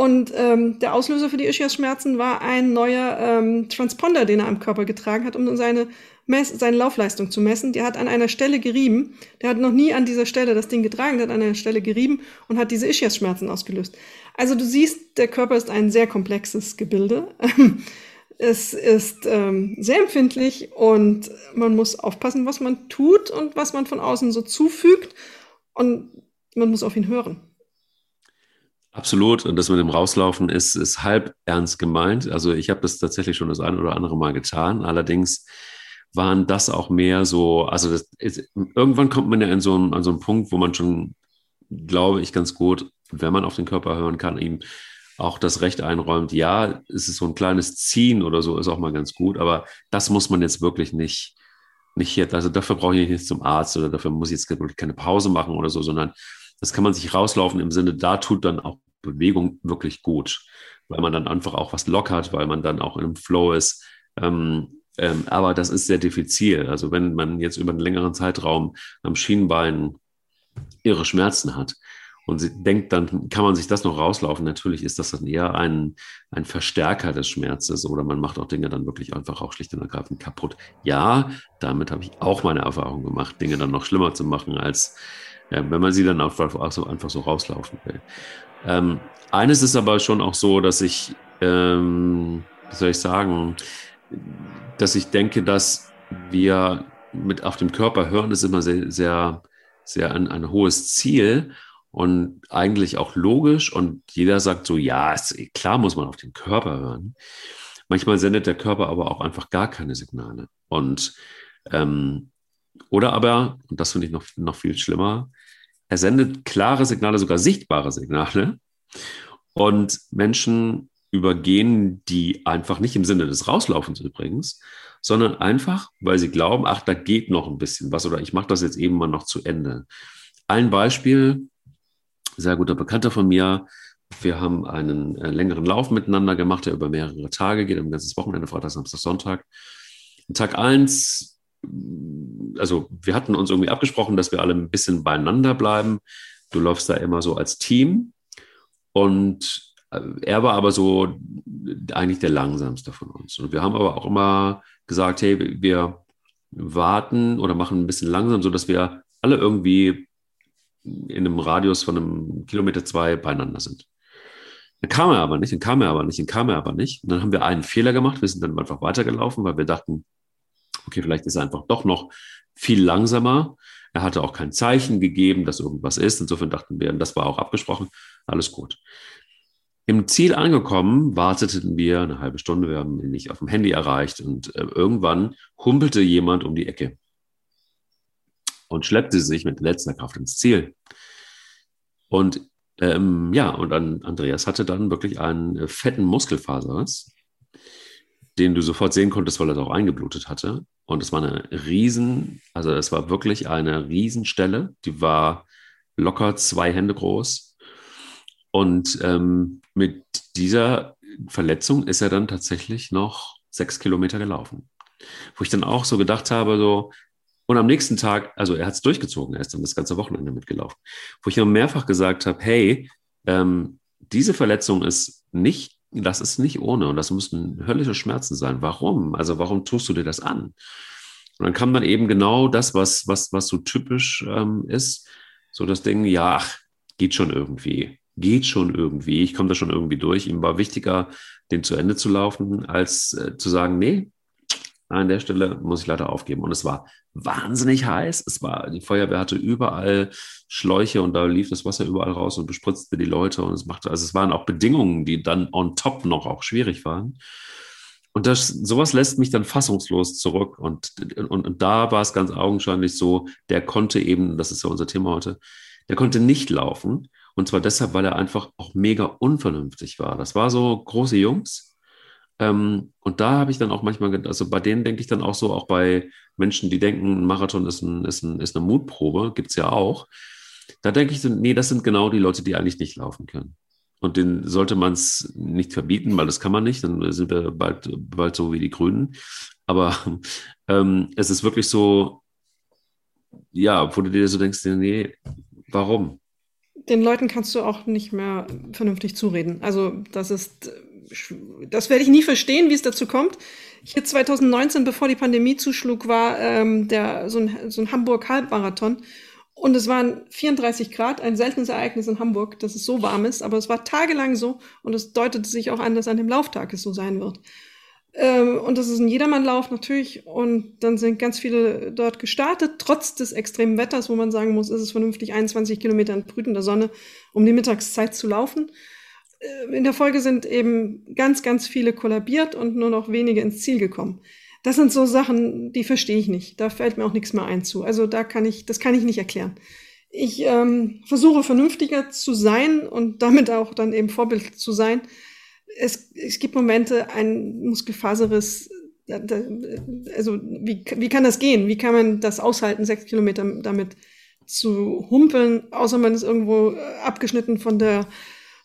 C: Und ähm, der Auslöser für die Ischias-Schmerzen war ein neuer ähm, Transponder, den er am Körper getragen hat, um seine, Mess seine Laufleistung zu messen. Der hat an einer Stelle gerieben. Der hat noch nie an dieser Stelle das Ding getragen, der hat an einer Stelle gerieben und hat diese Ischias-Schmerzen ausgelöst. Also du siehst, der Körper ist ein sehr komplexes Gebilde. (laughs) es ist ähm, sehr empfindlich und man muss aufpassen, was man tut und was man von außen so zufügt. Und man muss auf ihn hören.
D: Absolut. Und das mit dem Rauslaufen ist, ist halb ernst gemeint. Also ich habe das tatsächlich schon das ein oder andere Mal getan. Allerdings waren das auch mehr so, also ist, irgendwann kommt man ja in so einen, an so einen Punkt, wo man schon, glaube ich, ganz gut, wenn man auf den Körper hören kann, ihm auch das Recht einräumt, ja, es ist so ein kleines Ziehen oder so, ist auch mal ganz gut, aber das muss man jetzt wirklich nicht, nicht hier, also dafür brauche ich nicht zum Arzt oder dafür muss ich jetzt keine Pause machen oder so, sondern das kann man sich rauslaufen im Sinne, da tut dann auch Bewegung wirklich gut, weil man dann einfach auch was lockert, weil man dann auch im Flow ist. Ähm, ähm, aber das ist sehr diffizil. Also wenn man jetzt über einen längeren Zeitraum am Schienbein ihre Schmerzen hat und sie denkt, dann kann man sich das noch rauslaufen. Natürlich ist das dann eher ein, ein Verstärker des Schmerzes oder man macht auch Dinge dann wirklich einfach auch schlicht und ergreifend kaputt. Ja, damit habe ich auch meine Erfahrung gemacht, Dinge dann noch schlimmer zu machen als ja, wenn man sie dann einfach so, einfach so rauslaufen will. Ähm, eines ist aber schon auch so, dass ich, ähm, wie soll ich sagen, dass ich denke, dass wir mit auf dem Körper hören, ist immer sehr, sehr, sehr ein, ein hohes Ziel und eigentlich auch logisch. Und jeder sagt so, ja, ist, klar muss man auf den Körper hören. Manchmal sendet der Körper aber auch einfach gar keine Signale. Und ähm, oder aber, und das finde ich noch, noch viel schlimmer, er sendet klare Signale, sogar sichtbare Signale. Und Menschen übergehen die einfach nicht im Sinne des Rauslaufens übrigens, sondern einfach, weil sie glauben, ach, da geht noch ein bisschen was oder ich mache das jetzt eben mal noch zu Ende. Ein Beispiel, sehr guter Bekannter von mir, wir haben einen äh, längeren Lauf miteinander gemacht, der über mehrere Tage geht, ein ganzes Wochenende, Freitag, Samstag, Sonntag. Tag eins also wir hatten uns irgendwie abgesprochen, dass wir alle ein bisschen beieinander bleiben. Du läufst da immer so als Team. Und äh, er war aber so eigentlich der langsamste von uns. Und wir haben aber auch immer gesagt, hey, wir warten oder machen ein bisschen langsam, sodass wir alle irgendwie in einem Radius von einem Kilometer zwei beieinander sind. Dann kam er aber nicht, dann kam er aber nicht, dann kam er aber nicht. Und dann haben wir einen Fehler gemacht. Wir sind dann einfach weitergelaufen, weil wir dachten, okay, vielleicht ist er einfach doch noch viel langsamer. Er hatte auch kein Zeichen gegeben, dass irgendwas ist. Insofern dachten wir, das war auch abgesprochen, alles gut. Im Ziel angekommen, warteten wir eine halbe Stunde, wir haben ihn nicht auf dem Handy erreicht und äh, irgendwann humpelte jemand um die Ecke und schleppte sich mit letzter Kraft ins Ziel. Und ähm, ja, und an, Andreas hatte dann wirklich einen äh, fetten Muskelfaserriss den du sofort sehen konntest, weil er auch eingeblutet hatte. Und es war eine riesen, also es war wirklich eine Riesenstelle, die war locker zwei Hände groß. Und ähm, mit dieser Verletzung ist er dann tatsächlich noch sechs Kilometer gelaufen. Wo ich dann auch so gedacht habe, so, und am nächsten Tag, also er hat es durchgezogen, er ist dann das ganze Wochenende mitgelaufen. Wo ich dann mehrfach gesagt habe, hey, ähm, diese Verletzung ist nicht das ist nicht ohne und das müssen höllische Schmerzen sein. Warum? Also warum tust du dir das an? Und dann kam dann eben genau das, was, was, was so typisch ähm, ist, so das Ding, ja, ach, geht schon irgendwie, geht schon irgendwie, ich komme da schon irgendwie durch. Ihm war wichtiger, den zu Ende zu laufen, als äh, zu sagen, nee, an der Stelle muss ich leider aufgeben. Und es war wahnsinnig heiß. Es war, die Feuerwehr hatte überall Schläuche und da lief das Wasser überall raus und bespritzte die Leute. Und es machte, also es waren auch Bedingungen, die dann on top noch auch schwierig waren. Und das, sowas lässt mich dann fassungslos zurück. Und, und, und da war es ganz augenscheinlich so, der konnte eben, das ist ja unser Thema heute, der konnte nicht laufen. Und zwar deshalb, weil er einfach auch mega unvernünftig war. Das war so große Jungs, ähm, und da habe ich dann auch manchmal, also bei denen denke ich dann auch so, auch bei Menschen, die denken, ein Marathon ist, ein, ist, ein, ist eine Mutprobe, gibt es ja auch. Da denke ich, nee, das sind genau die Leute, die eigentlich nicht laufen können. Und den sollte man es nicht verbieten, weil das kann man nicht. Dann sind wir bald, bald so wie die Grünen. Aber (laughs) ähm, es ist wirklich so, ja, wo du dir so denkst, nee, warum?
C: Den Leuten kannst du auch nicht mehr vernünftig zureden. Also das ist, das werde ich nie verstehen, wie es dazu kommt. Hier 2019, bevor die Pandemie zuschlug, war ähm, der, so ein, so ein Hamburg-Halbmarathon. Und es waren 34 Grad, ein seltenes Ereignis in Hamburg, dass es so warm ist, aber es war tagelang so und es deutete sich auch an, dass an dem Lauftag es so sein wird. Ähm, und das ist ein Jedermannlauf natürlich und dann sind ganz viele dort gestartet, trotz des extremen Wetters, wo man sagen muss, ist es vernünftig, 21 Kilometer in brütender Sonne um die Mittagszeit zu laufen. Äh, in der Folge sind eben ganz, ganz viele kollabiert und nur noch wenige ins Ziel gekommen. Das sind so Sachen, die verstehe ich nicht. Da fällt mir auch nichts mehr ein zu. Also da kann ich, das kann ich nicht erklären. Ich ähm, versuche vernünftiger zu sein und damit auch dann eben Vorbild zu sein. Es, es gibt Momente, ein Muskelfaserriss, also wie, wie kann das gehen? Wie kann man das aushalten, sechs Kilometer damit zu humpeln, außer man ist irgendwo äh, abgeschnitten von der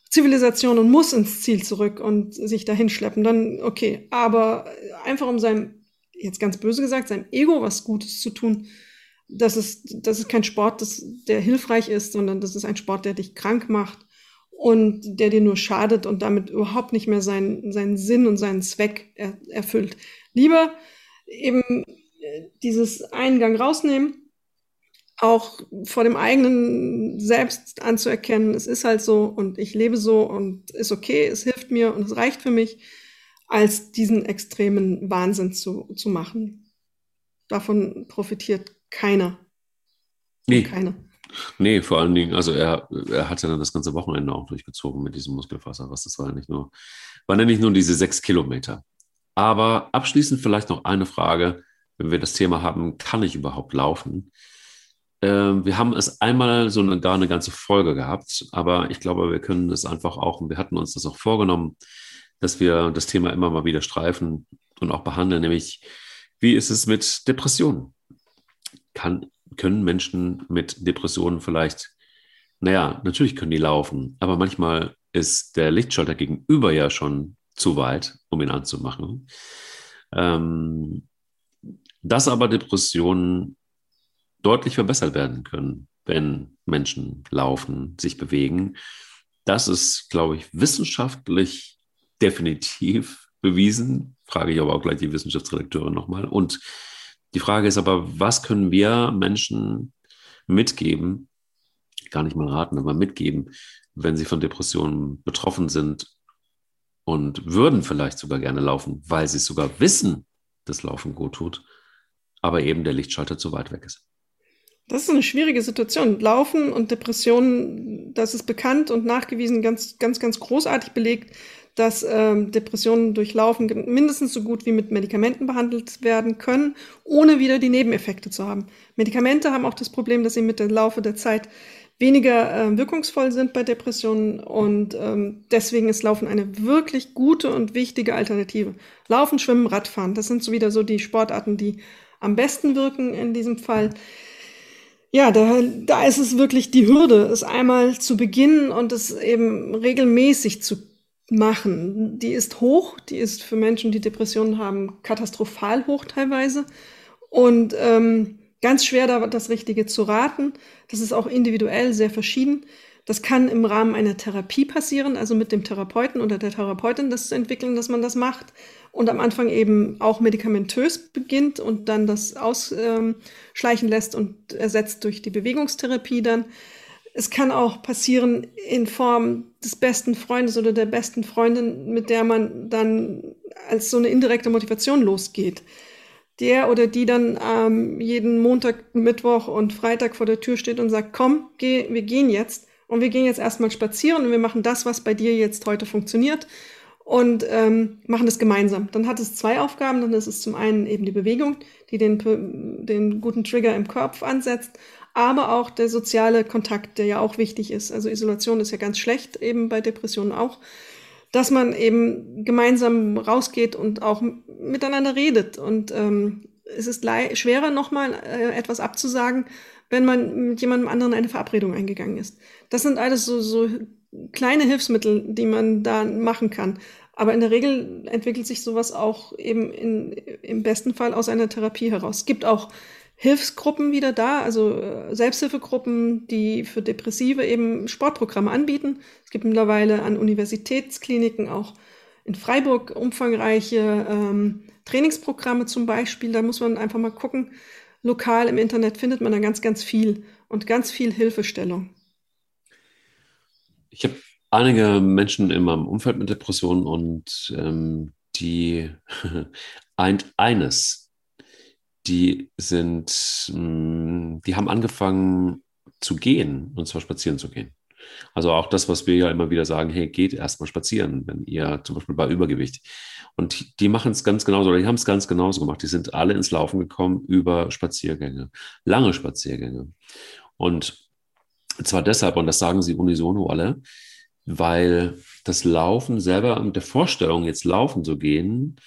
C: Zivilisation und muss ins Ziel zurück und sich dahin schleppen, dann okay. Aber einfach um seinem jetzt ganz böse gesagt, seinem Ego was Gutes zu tun, das ist, das ist kein Sport, das, der hilfreich ist, sondern das ist ein Sport, der dich krank macht und der dir nur schadet und damit überhaupt nicht mehr seinen, seinen Sinn und seinen Zweck er, erfüllt. Lieber eben äh, dieses Eingang rausnehmen, auch vor dem eigenen Selbst anzuerkennen, es ist halt so und ich lebe so und ist okay, es hilft mir und es reicht für mich als diesen extremen Wahnsinn zu, zu machen. Davon profitiert keiner.
D: Nee. Keiner. Nee, vor allen Dingen, also er, er hat ja dann das ganze Wochenende auch durchgezogen mit diesem Muskelfaser. Was das war ja nicht nur, waren ja nicht nur diese sechs Kilometer. Aber abschließend vielleicht noch eine Frage, wenn wir das Thema haben, kann ich überhaupt laufen? Ähm, wir haben es einmal so eine, gar eine ganze Folge gehabt, aber ich glaube, wir können es einfach auch, und wir hatten uns das auch vorgenommen, dass wir das Thema immer mal wieder streifen und auch behandeln, nämlich wie ist es mit Depressionen? Kann, können Menschen mit Depressionen vielleicht, naja, natürlich können die laufen, aber manchmal ist der Lichtschalter gegenüber ja schon zu weit, um ihn anzumachen. Ähm, dass aber Depressionen deutlich verbessert werden können, wenn Menschen laufen, sich bewegen. Das ist, glaube ich, wissenschaftlich definitiv bewiesen. Frage ich aber auch gleich die Wissenschaftsredakteure nochmal. Und die Frage ist aber, was können wir Menschen mitgeben, gar nicht mal raten, aber mitgeben, wenn sie von Depressionen betroffen sind und würden vielleicht sogar gerne laufen, weil sie sogar wissen, dass Laufen gut tut, aber eben der Lichtschalter zu weit weg ist.
C: Das ist eine schwierige Situation. Laufen und Depressionen, das ist bekannt und nachgewiesen, ganz, ganz, ganz großartig belegt, dass ähm, Depressionen durchlaufen mindestens so gut wie mit Medikamenten behandelt werden können, ohne wieder die Nebeneffekte zu haben. Medikamente haben auch das Problem, dass sie mit dem Laufe der Zeit weniger äh, wirkungsvoll sind bei Depressionen und ähm, deswegen ist Laufen eine wirklich gute und wichtige Alternative. Laufen, Schwimmen, Radfahren, das sind so wieder so die Sportarten, die am besten wirken in diesem Fall. Ja, da, da ist es wirklich die Hürde, es einmal zu beginnen und es eben regelmäßig zu machen. Die ist hoch, die ist für Menschen, die Depressionen haben, katastrophal hoch teilweise. Und ähm, ganz schwer, da das Richtige zu raten. Das ist auch individuell sehr verschieden. Das kann im Rahmen einer Therapie passieren, also mit dem Therapeuten oder der Therapeutin das zu entwickeln, dass man das macht und am Anfang eben auch medikamentös beginnt und dann das ausschleichen lässt und ersetzt durch die Bewegungstherapie dann. Es kann auch passieren in Form des besten Freundes oder der besten Freundin, mit der man dann als so eine indirekte Motivation losgeht. Der oder die dann ähm, jeden Montag, Mittwoch und Freitag vor der Tür steht und sagt, komm, geh, wir gehen jetzt. Und wir gehen jetzt erstmal spazieren und wir machen das, was bei dir jetzt heute funktioniert und ähm, machen das gemeinsam. Dann hat es zwei Aufgaben. Dann ist es zum einen eben die Bewegung, die den, den guten Trigger im Kopf ansetzt, aber auch der soziale Kontakt, der ja auch wichtig ist. Also Isolation ist ja ganz schlecht, eben bei Depressionen auch, dass man eben gemeinsam rausgeht und auch miteinander redet. Und ähm, es ist schwerer, nochmal äh, etwas abzusagen, wenn man mit jemandem anderen eine Verabredung eingegangen ist. Das sind alles so, so kleine Hilfsmittel, die man da machen kann. Aber in der Regel entwickelt sich sowas auch eben in, im besten Fall aus einer Therapie heraus. Es gibt auch Hilfsgruppen wieder da, also äh, Selbsthilfegruppen, die für Depressive eben Sportprogramme anbieten. Es gibt mittlerweile an Universitätskliniken auch in Freiburg umfangreiche ähm, Trainingsprogramme zum Beispiel. Da muss man einfach mal gucken. Lokal im Internet findet man da ganz, ganz viel und ganz viel Hilfestellung.
D: Ich habe einige Menschen in meinem Umfeld mit Depressionen und ähm, die (laughs) eint eines die sind, mm, die haben angefangen zu gehen, und zwar spazieren zu gehen. Also auch das, was wir ja immer wieder sagen, hey, geht erstmal spazieren, wenn ihr zum Beispiel bei Übergewicht. Und die machen es ganz genauso, oder die haben es ganz genauso gemacht. Die sind alle ins Laufen gekommen über Spaziergänge, lange Spaziergänge. Und zwar deshalb, und das sagen sie unisono alle, weil das Laufen selber mit der Vorstellung, jetzt laufen zu gehen,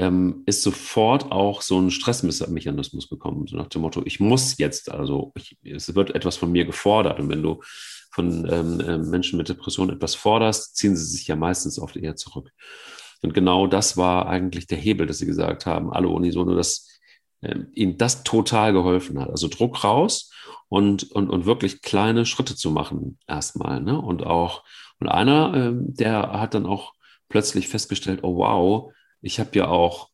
D: ähm, ist sofort auch so ein Stressmechanismus bekommen, so nach dem Motto, ich muss jetzt, also ich, es wird etwas von mir gefordert. Und wenn du von ähm, äh, Menschen mit Depressionen etwas forderst, ziehen sie sich ja meistens oft eher zurück. Und genau das war eigentlich der Hebel, dass sie gesagt haben, alle unisono, dass äh, ihnen das total geholfen hat. Also Druck raus und, und, und wirklich kleine Schritte zu machen erstmal. Ne? Und auch, und einer, äh, der hat dann auch plötzlich festgestellt, oh wow, ich habe ja auch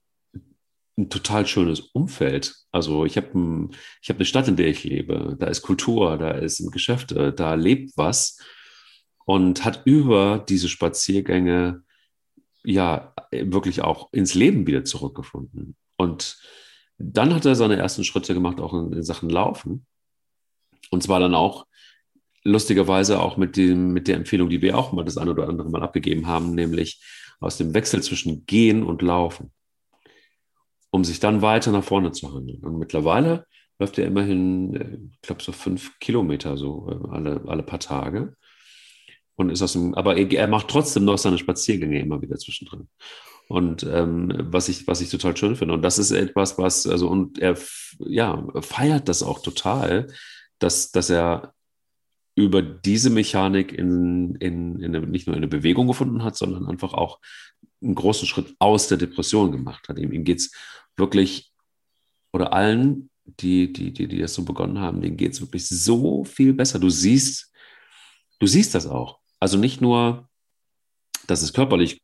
D: ein total schönes Umfeld. Also ich habe ein, ich hab eine Stadt, in der ich lebe. Da ist Kultur, da ist Geschäfte, da lebt was und hat über diese Spaziergänge ja wirklich auch ins Leben wieder zurückgefunden. Und dann hat er seine ersten Schritte gemacht, auch in, in Sachen Laufen. Und zwar dann auch lustigerweise auch mit, dem, mit der Empfehlung, die wir auch mal das eine oder andere Mal abgegeben haben, nämlich aus dem Wechsel zwischen Gehen und Laufen, um sich dann weiter nach vorne zu handeln. Und mittlerweile läuft er immerhin, äh, ich glaube, so fünf Kilometer so äh, alle, alle paar Tage. Und ist aus dem, aber er, macht trotzdem noch seine Spaziergänge immer wieder zwischendrin. Und ähm, was ich, was ich total schön finde. Und das ist etwas, was, also, und er ja, feiert das auch total, dass, dass er über diese Mechanik in, in, in eine, nicht nur eine Bewegung gefunden hat, sondern einfach auch einen großen Schritt aus der Depression gemacht hat. Ihm, geht es wirklich, oder allen, die, die, die, die das so begonnen haben, denen geht es wirklich so viel besser. Du siehst, du siehst das auch. Also nicht nur, dass es körperlich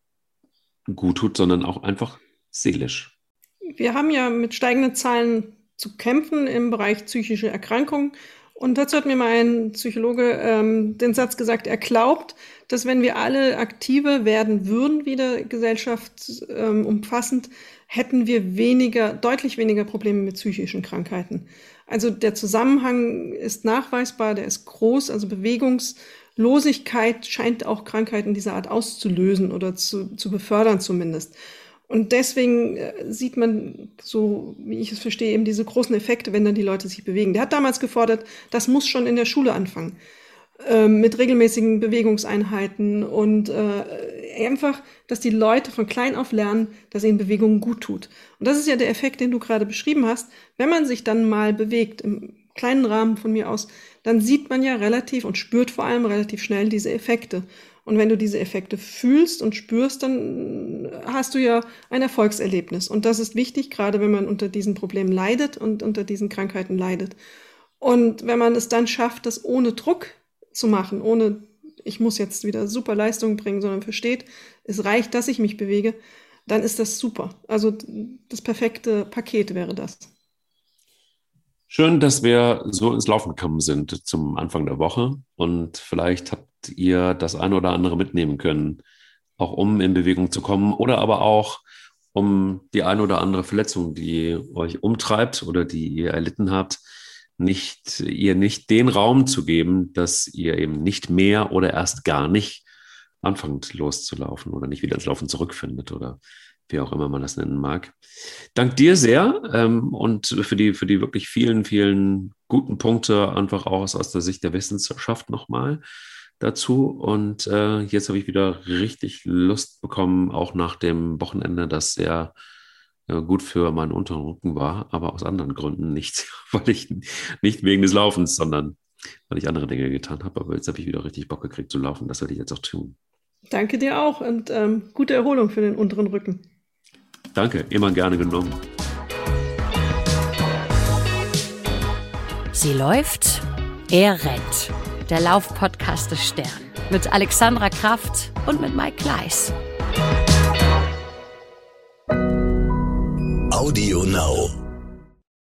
D: gut tut, sondern auch einfach seelisch.
C: Wir haben ja mit steigenden Zahlen zu kämpfen im Bereich psychische Erkrankungen. Und dazu hat mir mal ein Psychologe ähm, den Satz gesagt, er glaubt, dass wenn wir alle aktiver werden würden, wieder Gesellschaft ähm, umfassend, hätten wir weniger, deutlich weniger Probleme mit psychischen Krankheiten. Also der Zusammenhang ist nachweisbar, der ist groß, also Bewegungslosigkeit scheint auch Krankheiten dieser Art auszulösen oder zu, zu befördern zumindest. Und deswegen äh, sieht man, so wie ich es verstehe, eben diese großen Effekte, wenn dann die Leute sich bewegen. Der hat damals gefordert, das muss schon in der Schule anfangen. Äh, mit regelmäßigen Bewegungseinheiten und äh, einfach, dass die Leute von klein auf lernen, dass ihnen Bewegung gut tut. Und das ist ja der Effekt, den du gerade beschrieben hast. Wenn man sich dann mal bewegt, im kleinen Rahmen von mir aus, dann sieht man ja relativ und spürt vor allem relativ schnell diese Effekte. Und wenn du diese Effekte fühlst und spürst, dann hast du ja ein Erfolgserlebnis. Und das ist wichtig, gerade wenn man unter diesen Problemen leidet und unter diesen Krankheiten leidet. Und wenn man es dann schafft, das ohne Druck zu machen, ohne ich muss jetzt wieder super Leistungen bringen, sondern versteht, es reicht, dass ich mich bewege, dann ist das super. Also das perfekte Paket wäre das.
D: Schön, dass wir so ins Laufen gekommen sind zum Anfang der Woche und vielleicht habt ihr das eine oder andere mitnehmen können, auch um in Bewegung zu kommen oder aber auch um die eine oder andere Verletzung, die euch umtreibt oder die ihr erlitten habt, nicht, ihr nicht den Raum zu geben, dass ihr eben nicht mehr oder erst gar nicht anfangt loszulaufen oder nicht wieder ins Laufen zurückfindet oder wie auch immer man das nennen mag. Dank dir sehr ähm, und für die, für die wirklich vielen, vielen guten Punkte, einfach auch aus, aus der Sicht der Wissenschaft nochmal dazu. Und äh, jetzt habe ich wieder richtig Lust bekommen, auch nach dem Wochenende, das sehr äh, gut für meinen unteren Rücken war, aber aus anderen Gründen nicht, (laughs) weil ich nicht wegen des Laufens, sondern weil ich andere Dinge getan habe. Aber jetzt habe ich wieder richtig Bock gekriegt zu laufen. Das werde ich jetzt auch tun.
C: Danke dir auch und ähm, gute Erholung für den unteren Rücken.
D: Danke, immer gerne genommen.
B: Sie läuft, er rennt. Der Laufpodcast des Stern mit Alexandra Kraft und mit Mike Kleiss.
A: Audio Now.